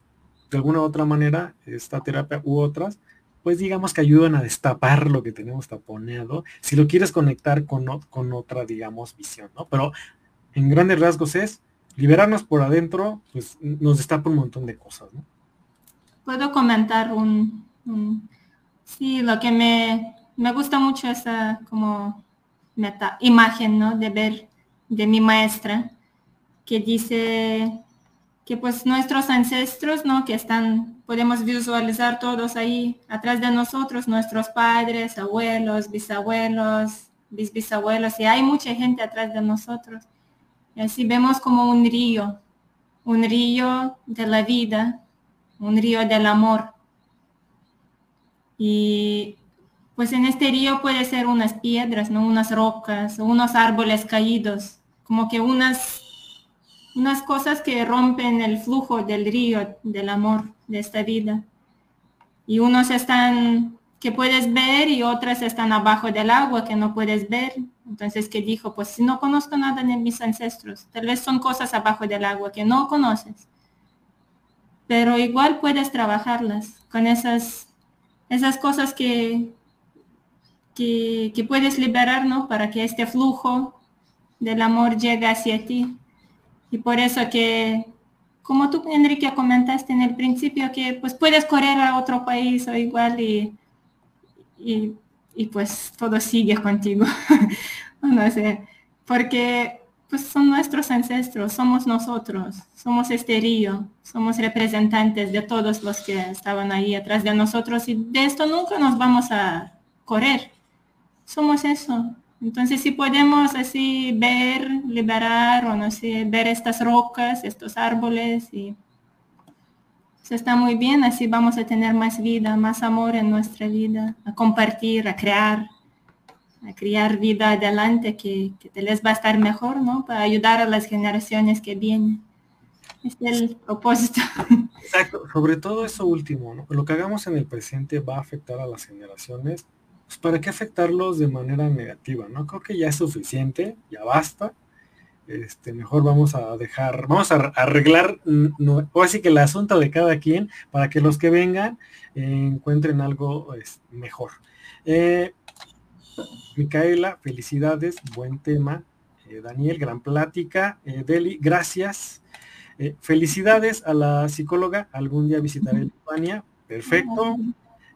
de alguna u otra manera esta terapia u otras pues digamos que ayudan a destapar lo que tenemos taponeado, si lo quieres conectar con, con otra, digamos, visión, ¿no? Pero en grandes rasgos es liberarnos por adentro, pues nos destapa un montón de cosas, ¿no? Puedo comentar un, sí, lo que me, me gusta mucho esa como meta, imagen, ¿no? De ver de mi maestra, que dice que pues nuestros ancestros, ¿no? Que están, podemos visualizar todos ahí atrás de nosotros, nuestros padres, abuelos, bisabuelos, bisbisabuelos, y hay mucha gente atrás de nosotros. Y así vemos como un río, un río de la vida, un río del amor. Y pues en este río puede ser unas piedras, ¿no? unas rocas, unos árboles caídos, como que unas, unas cosas que rompen el flujo del río del amor de esta vida. Y unos están que puedes ver y otras están abajo del agua que no puedes ver. Entonces, que dijo? Pues si no conozco nada de mis ancestros, tal vez son cosas abajo del agua que no conoces. Pero igual puedes trabajarlas con esas, esas cosas que, que, puedes liberar, ¿no? Para que este flujo del amor llegue hacia ti. Y por eso que, como tú, Enrique, comentaste en el principio, que pues puedes correr a otro país o igual y, y, pues todo sigue contigo. no sé, porque pues son nuestros ancestros, somos nosotros, somos este río, somos representantes de todos los que estaban ahí atrás de nosotros y de esto nunca nos vamos a correr somos eso. Entonces, si podemos así ver, liberar o no sé, ver estas rocas, estos árboles y eso está muy bien, así vamos a tener más vida, más amor en nuestra vida, a compartir, a crear, a crear vida adelante que, te les va a estar mejor, ¿no? Para ayudar a las generaciones que vienen. Es el propósito. Exacto, sobre todo eso último, ¿no? Lo que hagamos en el presente va a afectar a las generaciones pues para qué afectarlos de manera negativa, ¿no? Creo que ya es suficiente, ya basta. Este, mejor vamos a dejar, vamos a arreglar, o así que el asunto de cada quien, para que los que vengan encuentren algo pues, mejor. Eh, Micaela, felicidades, buen tema. Eh, Daniel, gran plática. Eh, Deli, gracias. felicidades a la psicóloga, algún día visitaré Lituania. Perfecto.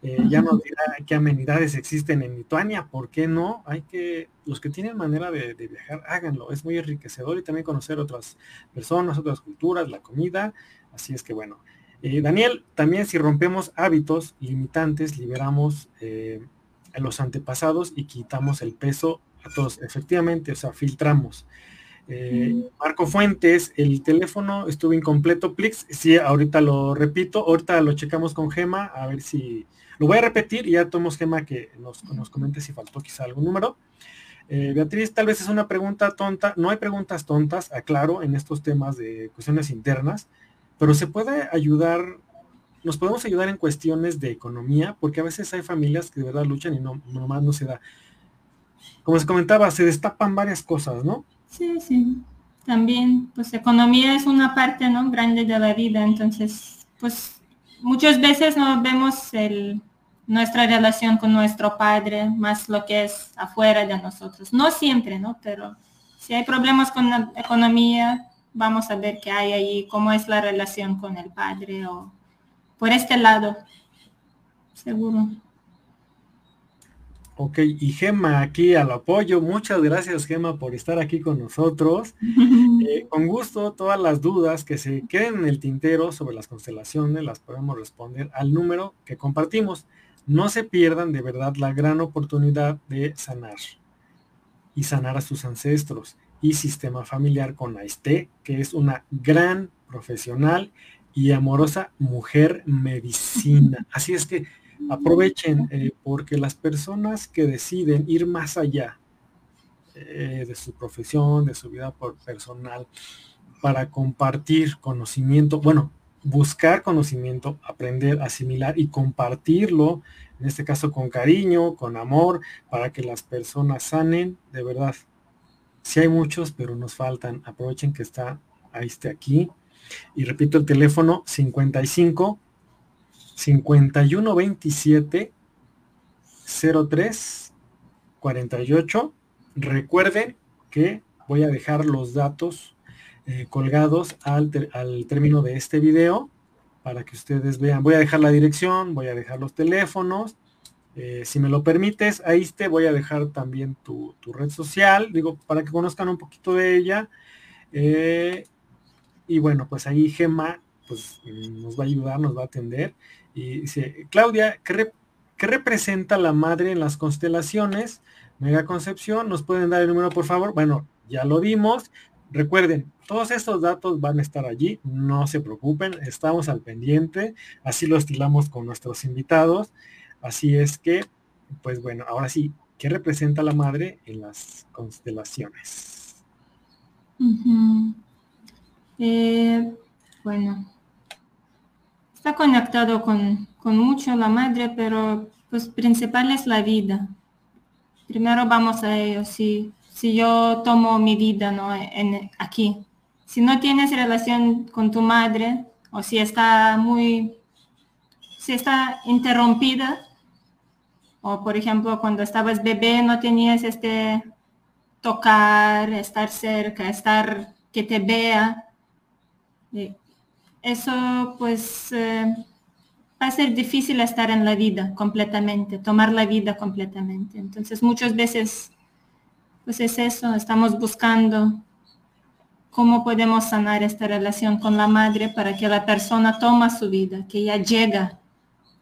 Eh, ya nos dirá qué amenidades existen en Lituania, ¿por qué no? Hay que, los que tienen manera de, viajar, háganlo, es muy enriquecedor y también conocer otras personas, otras culturas, la comida, así es que bueno. Eh, Daniel, también si rompemos hábitos limitantes, liberamos eh, a los antepasados y quitamos el peso a todos, efectivamente, o sea, filtramos. Marco Fuentes, el teléfono estuvo incompleto, Plix, sí, ahorita lo repito, ahorita lo checamos con Gema, a ver si, lo voy a repetir y ya tomamos Gema que nos, nos comente si faltó quizá algún número. Eh, Beatriz, tal vez es una pregunta tonta. No hay preguntas tontas, aclaro, en estos temas de cuestiones internas, pero se puede ayudar, nos podemos ayudar en cuestiones de economía, porque a veces hay familias que de verdad luchan y no nomás no se da. Como se comentaba, se destapan varias cosas, ¿no? Sí, sí. También, pues economía es una parte, ¿no? Grande de la vida, entonces, pues muchas veces no vemos el, nuestra relación con nuestro padre, más lo que es afuera de nosotros. No siempre, ¿no? Pero si hay problemas con la economía, vamos a ver qué hay ahí, cómo es la relación con el padre o por este lado, seguro. Ok, y Gema aquí al apoyo. Muchas gracias Gema por estar aquí con nosotros. Eh, con gusto, todas las dudas que se queden en el tintero sobre las constelaciones las podemos responder al número que compartimos no se pierdan de verdad la gran oportunidad de sanar y sanar a sus ancestros y sistema familiar con Aiste, que es una gran profesional y amorosa mujer medicina. Así es que aprovechen eh, porque las personas que deciden ir más allá eh, de su profesión, de su vida personal, para compartir conocimiento, bueno, buscar conocimiento, aprender, asimilar y compartirlo, en este caso con cariño, con amor, para que las personas sanen, de verdad. Si hay muchos, pero nos faltan. Aprovechen que está, ahí esté aquí. Y repito el teléfono 55 51 27 03 48. Recuerden que voy a dejar los datos eh, colgados al, al término de este video para que ustedes vean. Voy a dejar la dirección, voy a dejar los teléfonos Eh, si me lo permites, ahí te voy a dejar también tu, red social, digo, para que conozcan un poquito de ella. Eh, y bueno, pues ahí Gema pues, nos va a ayudar, nos va a atender. Y dice, Claudia, ¿qué, ¿qué representa la madre en las constelaciones? Mega Concepción, ¿nos pueden dar el número, por favor? Bueno, ya lo dimos. Recuerden, todos estos datos van a estar allí, no se preocupen, estamos al pendiente, así lo estilamos con nuestros invitados. Así es que, pues bueno, ahora sí, ¿qué representa la madre en las constelaciones? Eh, bueno, está conectado con, mucho la madre, pero pues principal es la vida. Primero vamos a ello, si, si yo tomo mi vida ¿no? en, aquí, si no tienes relación con tu madre o si está muy, si está interrumpida, o por ejemplo, cuando estabas bebé no tenías este tocar, estar cerca, estar que te vea. Eh, eso pues eh, va a ser difícil estar en la vida completamente, tomar la vida completamente. Entonces muchas veces pues es eso, estamos buscando cómo podemos sanar esta relación con la madre para que la persona toma su vida, que ya llega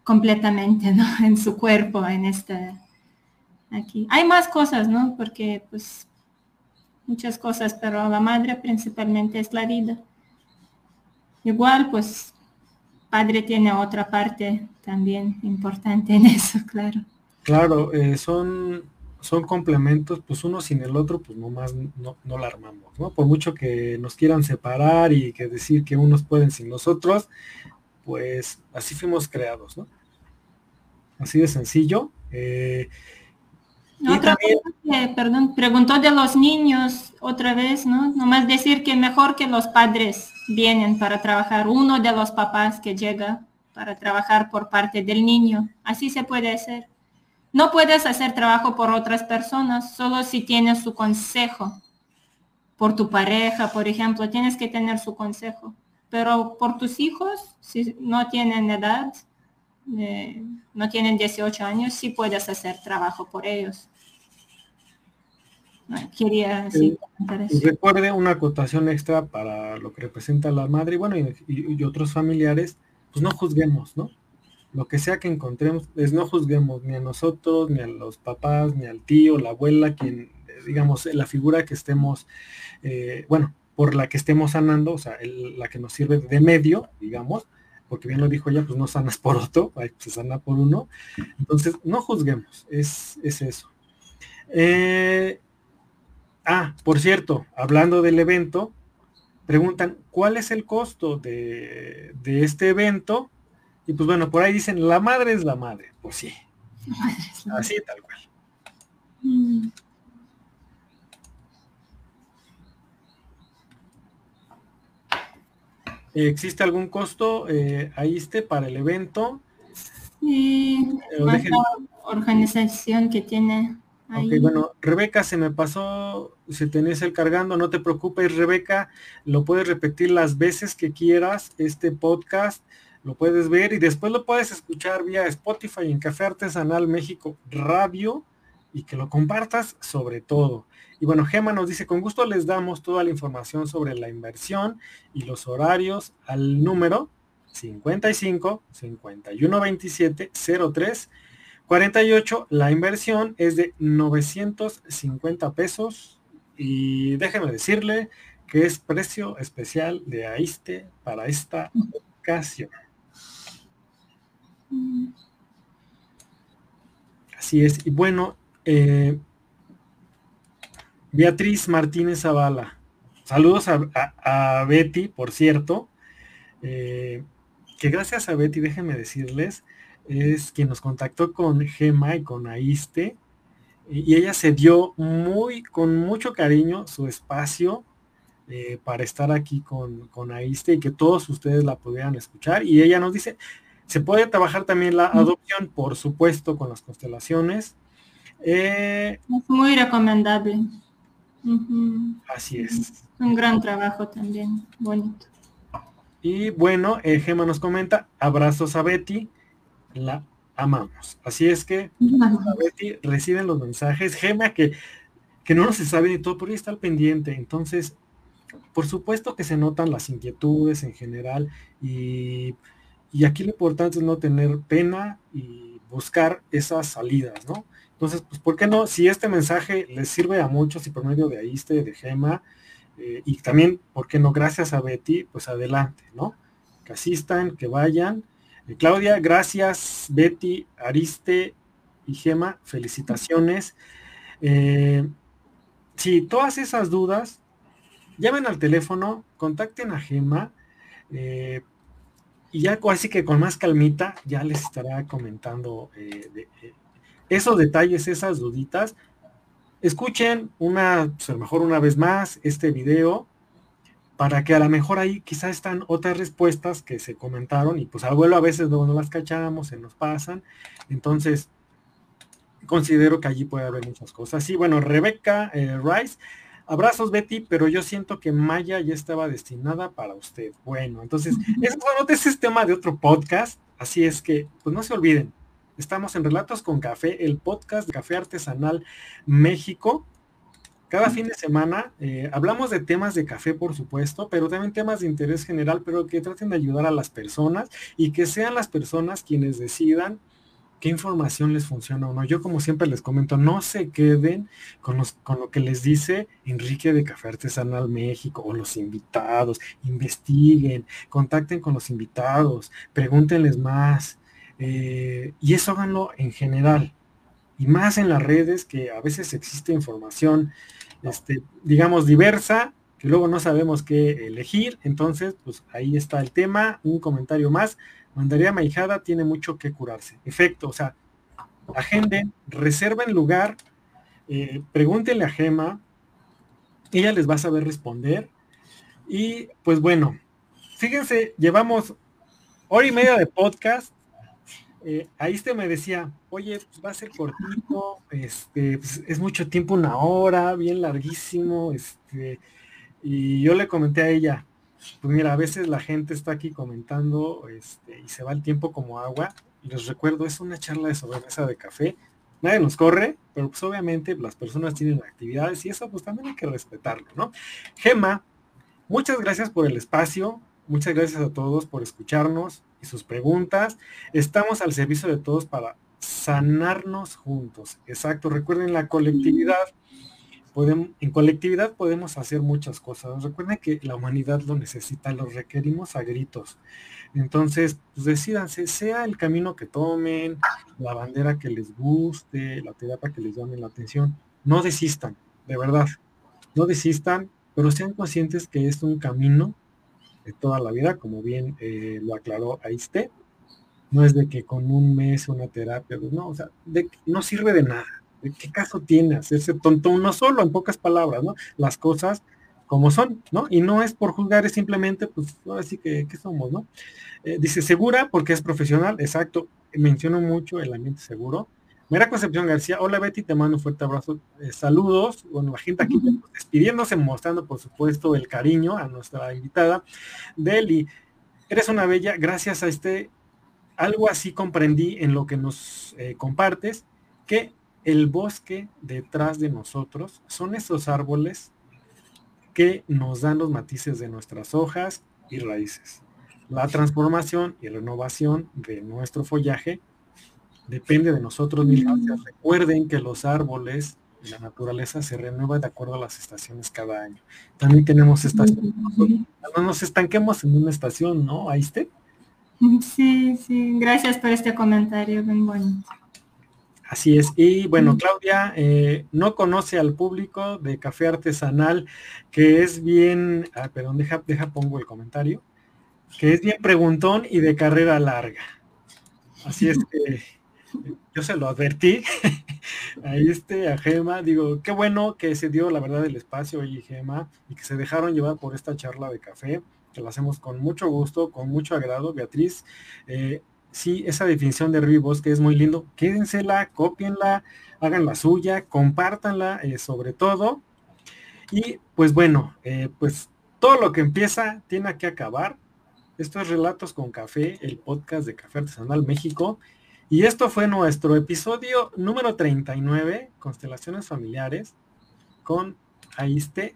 completamente, ¿no? En su cuerpo, en este, aquí. Hay más cosas, ¿no? Porque, pues, muchas cosas, pero la madre principalmente es la vida. Igual, pues, padre tiene otra parte también importante en eso, claro. Claro, eh, son, son complementos, pues uno sin el otro, pues nomás no, no la armamos, ¿no? Por mucho que nos quieran separar y que decir que unos pueden sin los otros, pues así fuimos creados, ¿no? así de sencillo. Eh, otra cosa perdón, preguntó de los niños otra vez, ¿no? Nomás decir que mejor que los padres vienen para trabajar, uno de los papás que llega para trabajar por parte del niño. Así se puede hacer. No puedes hacer trabajo por otras personas, solo si tienes su consejo. Por tu pareja, por ejemplo, tienes que tener su consejo. Pero por tus hijos, si no tienen edad, eh, no tienen 18 años, sí puedes hacer trabajo por ellos. Quería Recuerde una acotación extra para lo que representa la madre bueno, y, otros familiares, pues no juzguemos, ¿no? Lo que sea que encontremos, es no juzguemos ni a nosotros, ni a los papás, ni al tío, la abuela, quien, digamos, la figura que estemos, eh, bueno, por la que estemos sanando, o sea, la que nos sirve de medio, digamos, porque bien lo dijo ella, pues no sanas por otro, se sana por uno. Entonces, no juzguemos, es, eso. Eh, ah, por cierto, hablando del evento, preguntan, ¿cuál es el costo de, este evento? Y pues bueno, por ahí dicen, la madre es la madre. Pues sí. Así tal cual. Mm. ¿Existe algún costo eh, ahí esté para el evento? Sí, la organización que tiene. Ahí. bueno, Rebeca, se me pasó, si tenés el cargando, no te preocupes, Rebeca, lo puedes repetir las veces que quieras, este podcast, lo puedes ver y después lo puedes escuchar vía Spotify en Café Artesanal México Radio y que lo compartas sobre todo. Y bueno, Gema nos dice, con gusto les damos toda la información sobre la inversión y los horarios al número 55 51 27 03 48. La inversión es de 950 pesos y déjeme decirle que es precio especial de AISTE para esta ocasión. Así es. Y bueno, eh, Beatriz Martínez Zavala. Saludos a, Betty, por cierto. Eh, que gracias a Betty, déjenme decirles, es quien nos contactó con Gema y con Aiste. Y ella se dio muy, con mucho cariño su espacio eh, para estar aquí con, con Aiste y que todos ustedes la pudieran escuchar. Y ella nos dice, se puede trabajar también la adopción, por supuesto, con las constelaciones. Eh, es muy recomendable. Así es. Un gran trabajo también, bonito. Y bueno, eh, Gema nos comenta, abrazos a Betty, la amamos. Así es que, Betty, reciben los mensajes. Gema, que, que no se sabe de todo, pero está al pendiente. Entonces, por supuesto que se notan las inquietudes en general y, y aquí lo importante es no tener pena y buscar esas salidas, ¿no? Entonces, pues, ¿por qué no? Si este mensaje les sirve a muchos y por medio de Aiste, de Gema, eh, y también, ¿por qué no? Gracias a Betty, pues adelante, ¿no? Que asistan, que vayan. Eh, Claudia, gracias. Betty, Ariste y Gema, felicitaciones. Eh, si todas esas dudas, llamen al teléfono, contacten a Gema. y ya así que con más calmita ya les estará comentando esos detalles, esas duditas escuchen una, pues a lo mejor una vez más este video para que a lo mejor ahí quizás están otras respuestas que se comentaron y pues al vuelo a veces luego no las cachamos, se nos pasan. Entonces, considero que allí puede haber muchas cosas. Sí, bueno, Rebeca eh, Rice, abrazos Betty, pero yo siento que Maya ya estaba destinada para usted. Bueno, entonces, eso ese es tema de otro podcast, así es que, pues no se olviden, Estamos en Relatos con Café, el podcast de Café Artesanal México. Cada fin de semana eh, hablamos de temas de café, por supuesto, pero también temas de interés general, pero que traten de ayudar a las personas y que sean las personas quienes decidan qué información les funciona o no. Yo como siempre les comento, no se queden con, los, con lo que les dice Enrique de Café Artesanal México o los invitados. Investiguen, contacten con los invitados, pregúntenles más, eh, y eso háganlo en general. Y más en las redes que a veces existe información, este, digamos, diversa, que luego no sabemos qué elegir. Entonces, pues ahí está el tema. Un comentario más. Mandaría Maijada tiene mucho que curarse. Efecto, o sea, agenden, reserven lugar, eh, pregúntenle a Gema, ella les va a saber responder. Y pues bueno, fíjense, llevamos hora y media de podcast eh, ahí este me decía, oye, pues va a ser cortito, este, pues es mucho tiempo, una hora, bien larguísimo, este, y yo le comenté a ella, pues mira, a veces la gente está aquí comentando, este, y se va el tiempo como agua, les recuerdo, es una charla de sobremesa de café, nadie nos corre, pero pues obviamente las personas tienen actividades y eso pues también hay que respetarlo, ¿no? Gema, muchas gracias por el espacio, muchas gracias a todos por escucharnos, y sus preguntas. Estamos al servicio de todos para sanarnos juntos. Exacto, recuerden la colectividad. Podemos, en colectividad podemos hacer muchas cosas. Recuerden que la humanidad lo necesita, lo requerimos a gritos. Entonces, pues decidanse, sea el camino que tomen, la bandera que les guste, la terapia que les llame la atención. No desistan, de verdad. No desistan, pero sean conscientes que es un camino toda la vida, como bien eh, lo aclaró Aiste. No es de que con un mes una terapia, pues, no, o sea, de, no sirve de nada. ¿De qué caso tiene hacerse tonto uno solo, en pocas palabras, ¿no? Las cosas como son, ¿no? Y no es por juzgar, es simplemente, pues, así que, ¿qué somos, no? Eh, dice, segura porque es profesional, exacto. Menciono mucho el ambiente seguro. Mira Concepción García, hola Betty, te mando un fuerte abrazo. Eh, saludos. Bueno, la gente aquí despidiéndose, mostrando por supuesto el cariño a nuestra invitada. Deli, eres una bella, gracias a este, algo así comprendí en lo que nos eh, compartes, que el bosque detrás de nosotros son esos árboles que nos dan los matices de nuestras hojas y raíces. La transformación y renovación de nuestro follaje depende de nosotros mismos. Mm. Recuerden que los árboles y la naturaleza se renueva de acuerdo a las estaciones cada año. También tenemos estaciones. No nos estanquemos en una estación, ¿no? Ahí esté. Sí, sí, gracias por este comentario, bien bonito. Así es. Y bueno, Claudia eh, no conoce al público de café artesanal, que es bien, ah, perdón, deja, deja pongo el comentario, que es bien preguntón y de carrera larga. Así es que yo se lo advertí. Ahí este a Gema, digo, qué bueno que se dio la verdad el espacio y Gema y que se dejaron llevar por esta charla de café, que lo hacemos con mucho gusto, con mucho agrado, Beatriz. Eh, sí, esa definición de Río que es muy lindo, quédensela, copienla, hagan la suya, compártanla eh, sobre todo. Y pues bueno, eh, pues todo lo que empieza tiene que acabar. Estos Relatos con Café, el podcast de Café Artesanal México. Y esto fue nuestro episodio número 39, Constelaciones Familiares, con Aiste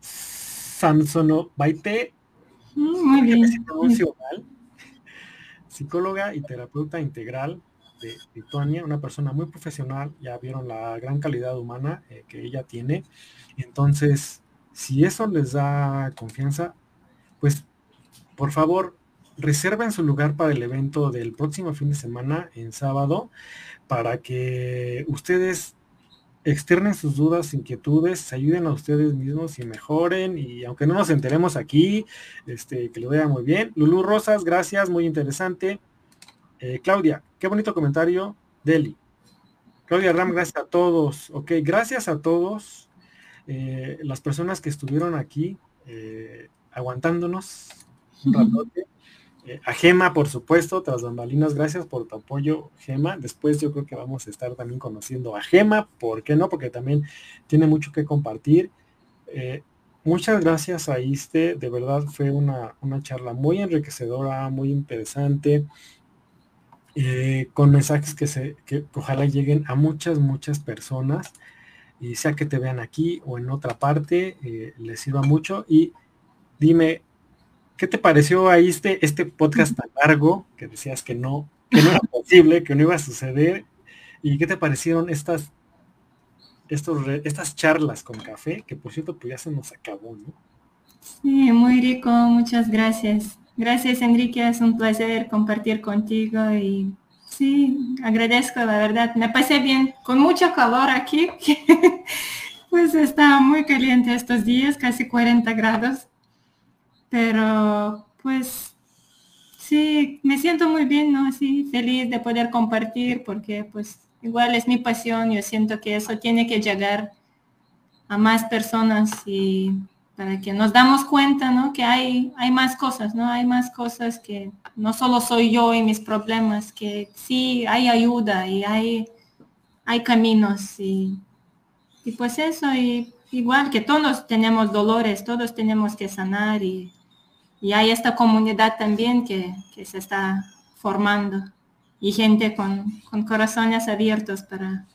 Samsono Baite, Muy bien. psicóloga y terapeuta integral de Lituania, una persona muy profesional, ya vieron la gran calidad humana eh, que ella tiene. Entonces, si eso les da confianza, pues por favor, reserven su lugar para el evento del próximo fin de semana, en sábado, para que ustedes externen sus dudas, inquietudes, se ayuden a ustedes mismos y mejoren. Y aunque no nos enteremos aquí, este, que lo vea muy bien. Lulú Rosas, gracias, muy interesante. Eh, Claudia, qué bonito comentario. Deli. Claudia Ram, gracias a todos. Ok, gracias a todos eh, las personas que estuvieron aquí eh, aguantándonos un ratote. Eh, a Gema, por supuesto, tras bambalinas, gracias por tu apoyo, Gema. Después yo creo que vamos a estar también conociendo a Gema, ¿por qué no? Porque también tiene mucho que compartir. Eh, muchas gracias a Iste, de verdad fue una, charla muy enriquecedora, muy interesante, eh, con mensajes que, se, que ojalá lleguen a muchas, muchas personas, y sea que te vean aquí o en otra parte, les sirva mucho. Y dime, ¿Qué te pareció ahí este, este podcast tan largo que decías que no, que no era posible, que no iba a suceder? ¿Y qué te parecieron estas, estos, estas charlas con café? Que por cierto, pues ya se nos acabó, ¿no? Sí, muy rico, muchas gracias. Gracias Enrique, es un placer compartir contigo y sí, agradezco, la verdad. Me pasé bien, con mucho calor aquí, pues está muy caliente estos días, casi 40 grados. Pero pues sí, me siento muy bien, ¿no? Sí, feliz de poder compartir porque pues igual es mi pasión, yo siento que eso tiene que llegar a más personas y para que nos damos cuenta, ¿no? Que hay, hay más cosas, ¿no? Hay más cosas que no solo soy yo y mis problemas, que sí hay ayuda y hay, hay caminos y, y pues eso, y igual que todos tenemos dolores, todos tenemos que sanar y y hay esta comunidad también que, se está formando y gente con, corazones abiertos para,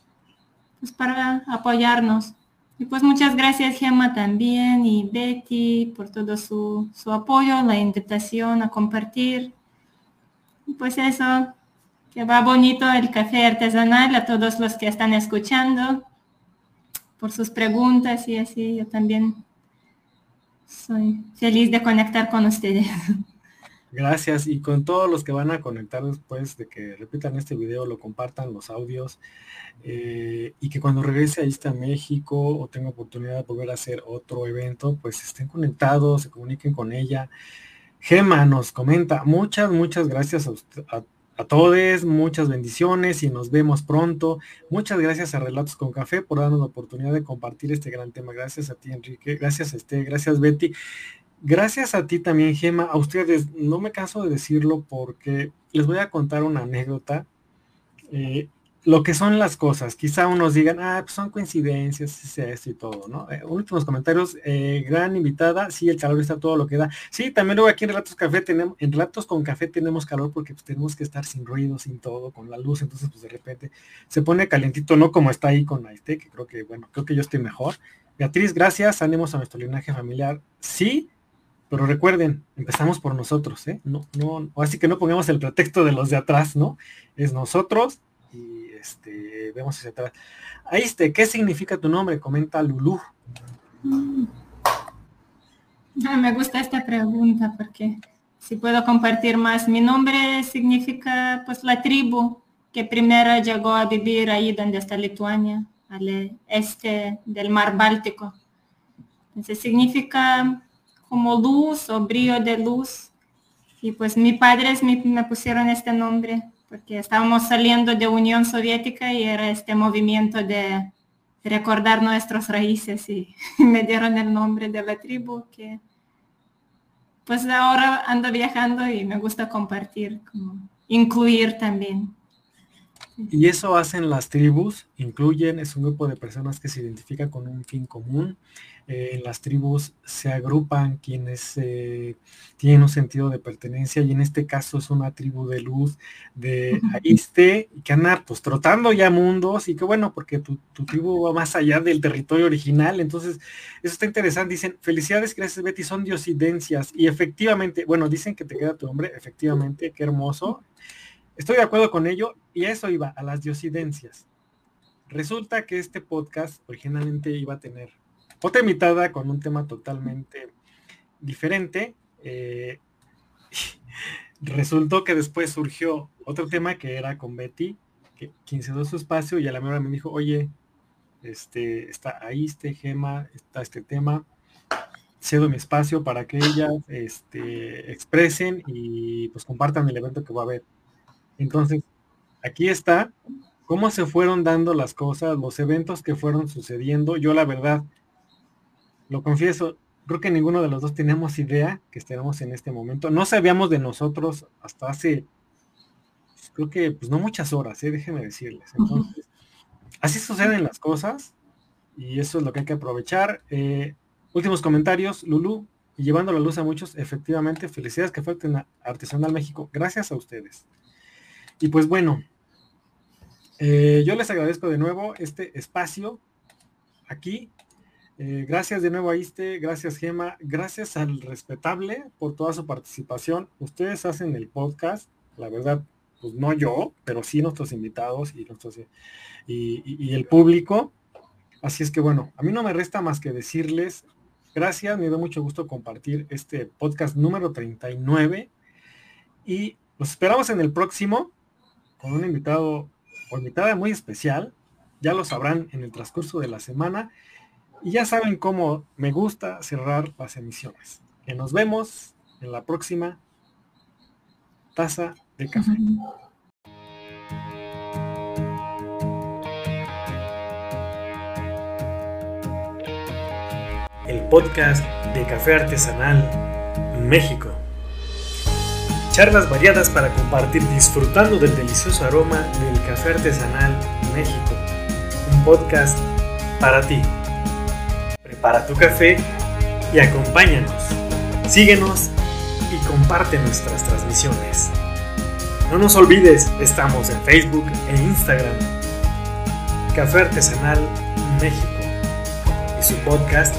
pues para apoyarnos. Y pues muchas gracias Gemma también y Betty por todo su, su apoyo, la invitación a compartir. Y pues eso, que va bonito el café artesanal a todos los que están escuchando, por sus preguntas y así yo también soy feliz de conectar con ustedes. Gracias y con todos los que van a conectar después de que repitan este video, lo compartan los audios eh, y que cuando regrese a este a México o tenga oportunidad de volver a hacer otro evento, pues estén conectados, se comuniquen con ella. Gema nos comenta, muchas, muchas gracias a, usted, a todos, muchas bendiciones y nos vemos pronto. Muchas gracias a Relatos con Café por darnos la oportunidad de compartir este gran tema. Gracias a ti, Enrique. Gracias a este, gracias, Betty. Gracias a ti también, Gema. A ustedes, no me canso de decirlo porque les voy a contar una anécdota. Eh, lo que son las cosas. Quizá unos digan, ah, pues son coincidencias, es esto y todo, ¿no? Eh, últimos comentarios, eh, gran invitada, sí, el calor está todo lo que da. Sí, también luego aquí en Relatos Café tenemos, en Relatos con Café tenemos calor porque pues, tenemos que estar sin ruido, sin todo, con la luz, entonces pues de repente se pone calientito, no como está ahí con Aite, que creo que, bueno, creo que yo estoy mejor. Beatriz, gracias, ánimos a nuestro linaje familiar. Sí, pero recuerden, empezamos por nosotros, ¿eh? No, no, así que no pongamos el pretexto de los de atrás, ¿no? Es nosotros este, vemos hacia atrás. Ahí este, ¿qué significa tu nombre? Comenta Lulú. Mm. Me gusta esta pregunta porque si puedo compartir más. Mi nombre significa pues la tribu que primero llegó a vivir ahí donde está Lituania, al este del mar Báltico. Entonces significa como luz o brillo de luz. Y pues mis padres me pusieron este nombre porque estábamos saliendo de Unión Soviética y era este movimiento de recordar nuestras raíces y me dieron el nombre de la tribu que pues ahora ando viajando y me gusta compartir, como incluir también. Y eso hacen las tribus, incluyen, es un grupo de personas que se identifica con un fin común. Eh, en las tribus se agrupan quienes eh, tienen un sentido de pertenencia y en este caso es una tribu de luz de Aiste que anda pues trotando ya mundos y que bueno, porque tu, tu, tribu va más allá del territorio original, entonces eso está interesante. Dicen, felicidades, gracias Betty, son diosidencias y efectivamente, bueno, dicen que te queda tu nombre, efectivamente, qué hermoso. Estoy de acuerdo con ello y eso iba, a las diosidencias. Resulta que este podcast originalmente iba a tener otra invitada con un tema totalmente diferente. Eh, resultó que después surgió otro tema que era con Betty, que, quien se su espacio y a la mejor me dijo, oye, este, está ahí este Gema, está este tema, cedo mi espacio para que ellas este, expresen y pues compartan el evento que va a haber. Entonces, aquí está cómo se fueron dando las cosas, los eventos que fueron sucediendo. Yo la verdad, lo confieso, creo que ninguno de los dos teníamos idea que estábamos en este momento. No sabíamos de nosotros hasta hace, pues, creo que, pues no muchas horas, ¿eh? déjenme decirles. Entonces, así suceden las cosas y eso es lo que hay que aprovechar. Eh, últimos comentarios, Lulu, y llevando la luz a muchos, efectivamente, felicidades que fue Artesanal México. Gracias a ustedes. Y pues bueno, eh, yo les agradezco de nuevo este espacio aquí. Eh, gracias de nuevo a Iste, gracias Gema, gracias al respetable por toda su participación. Ustedes hacen el podcast, la verdad, pues no yo, pero sí nuestros invitados y, nuestros, y, el público. Así es que bueno, a mí no me resta más que decirles gracias, me da mucho gusto compartir este podcast número 39 y los esperamos en el próximo con un invitado o invitada muy especial. Ya lo sabrán en el transcurso de la semana. Y ya saben cómo me gusta cerrar las emisiones. Que nos vemos en la próxima taza de café. El podcast de Café Artesanal México charlas variadas para compartir disfrutando del delicioso aroma del café artesanal México. Un podcast para ti. Prepara tu café y acompáñanos. Síguenos y comparte nuestras transmisiones. No nos olvides, estamos en Facebook e Instagram. Café Artesanal México y su podcast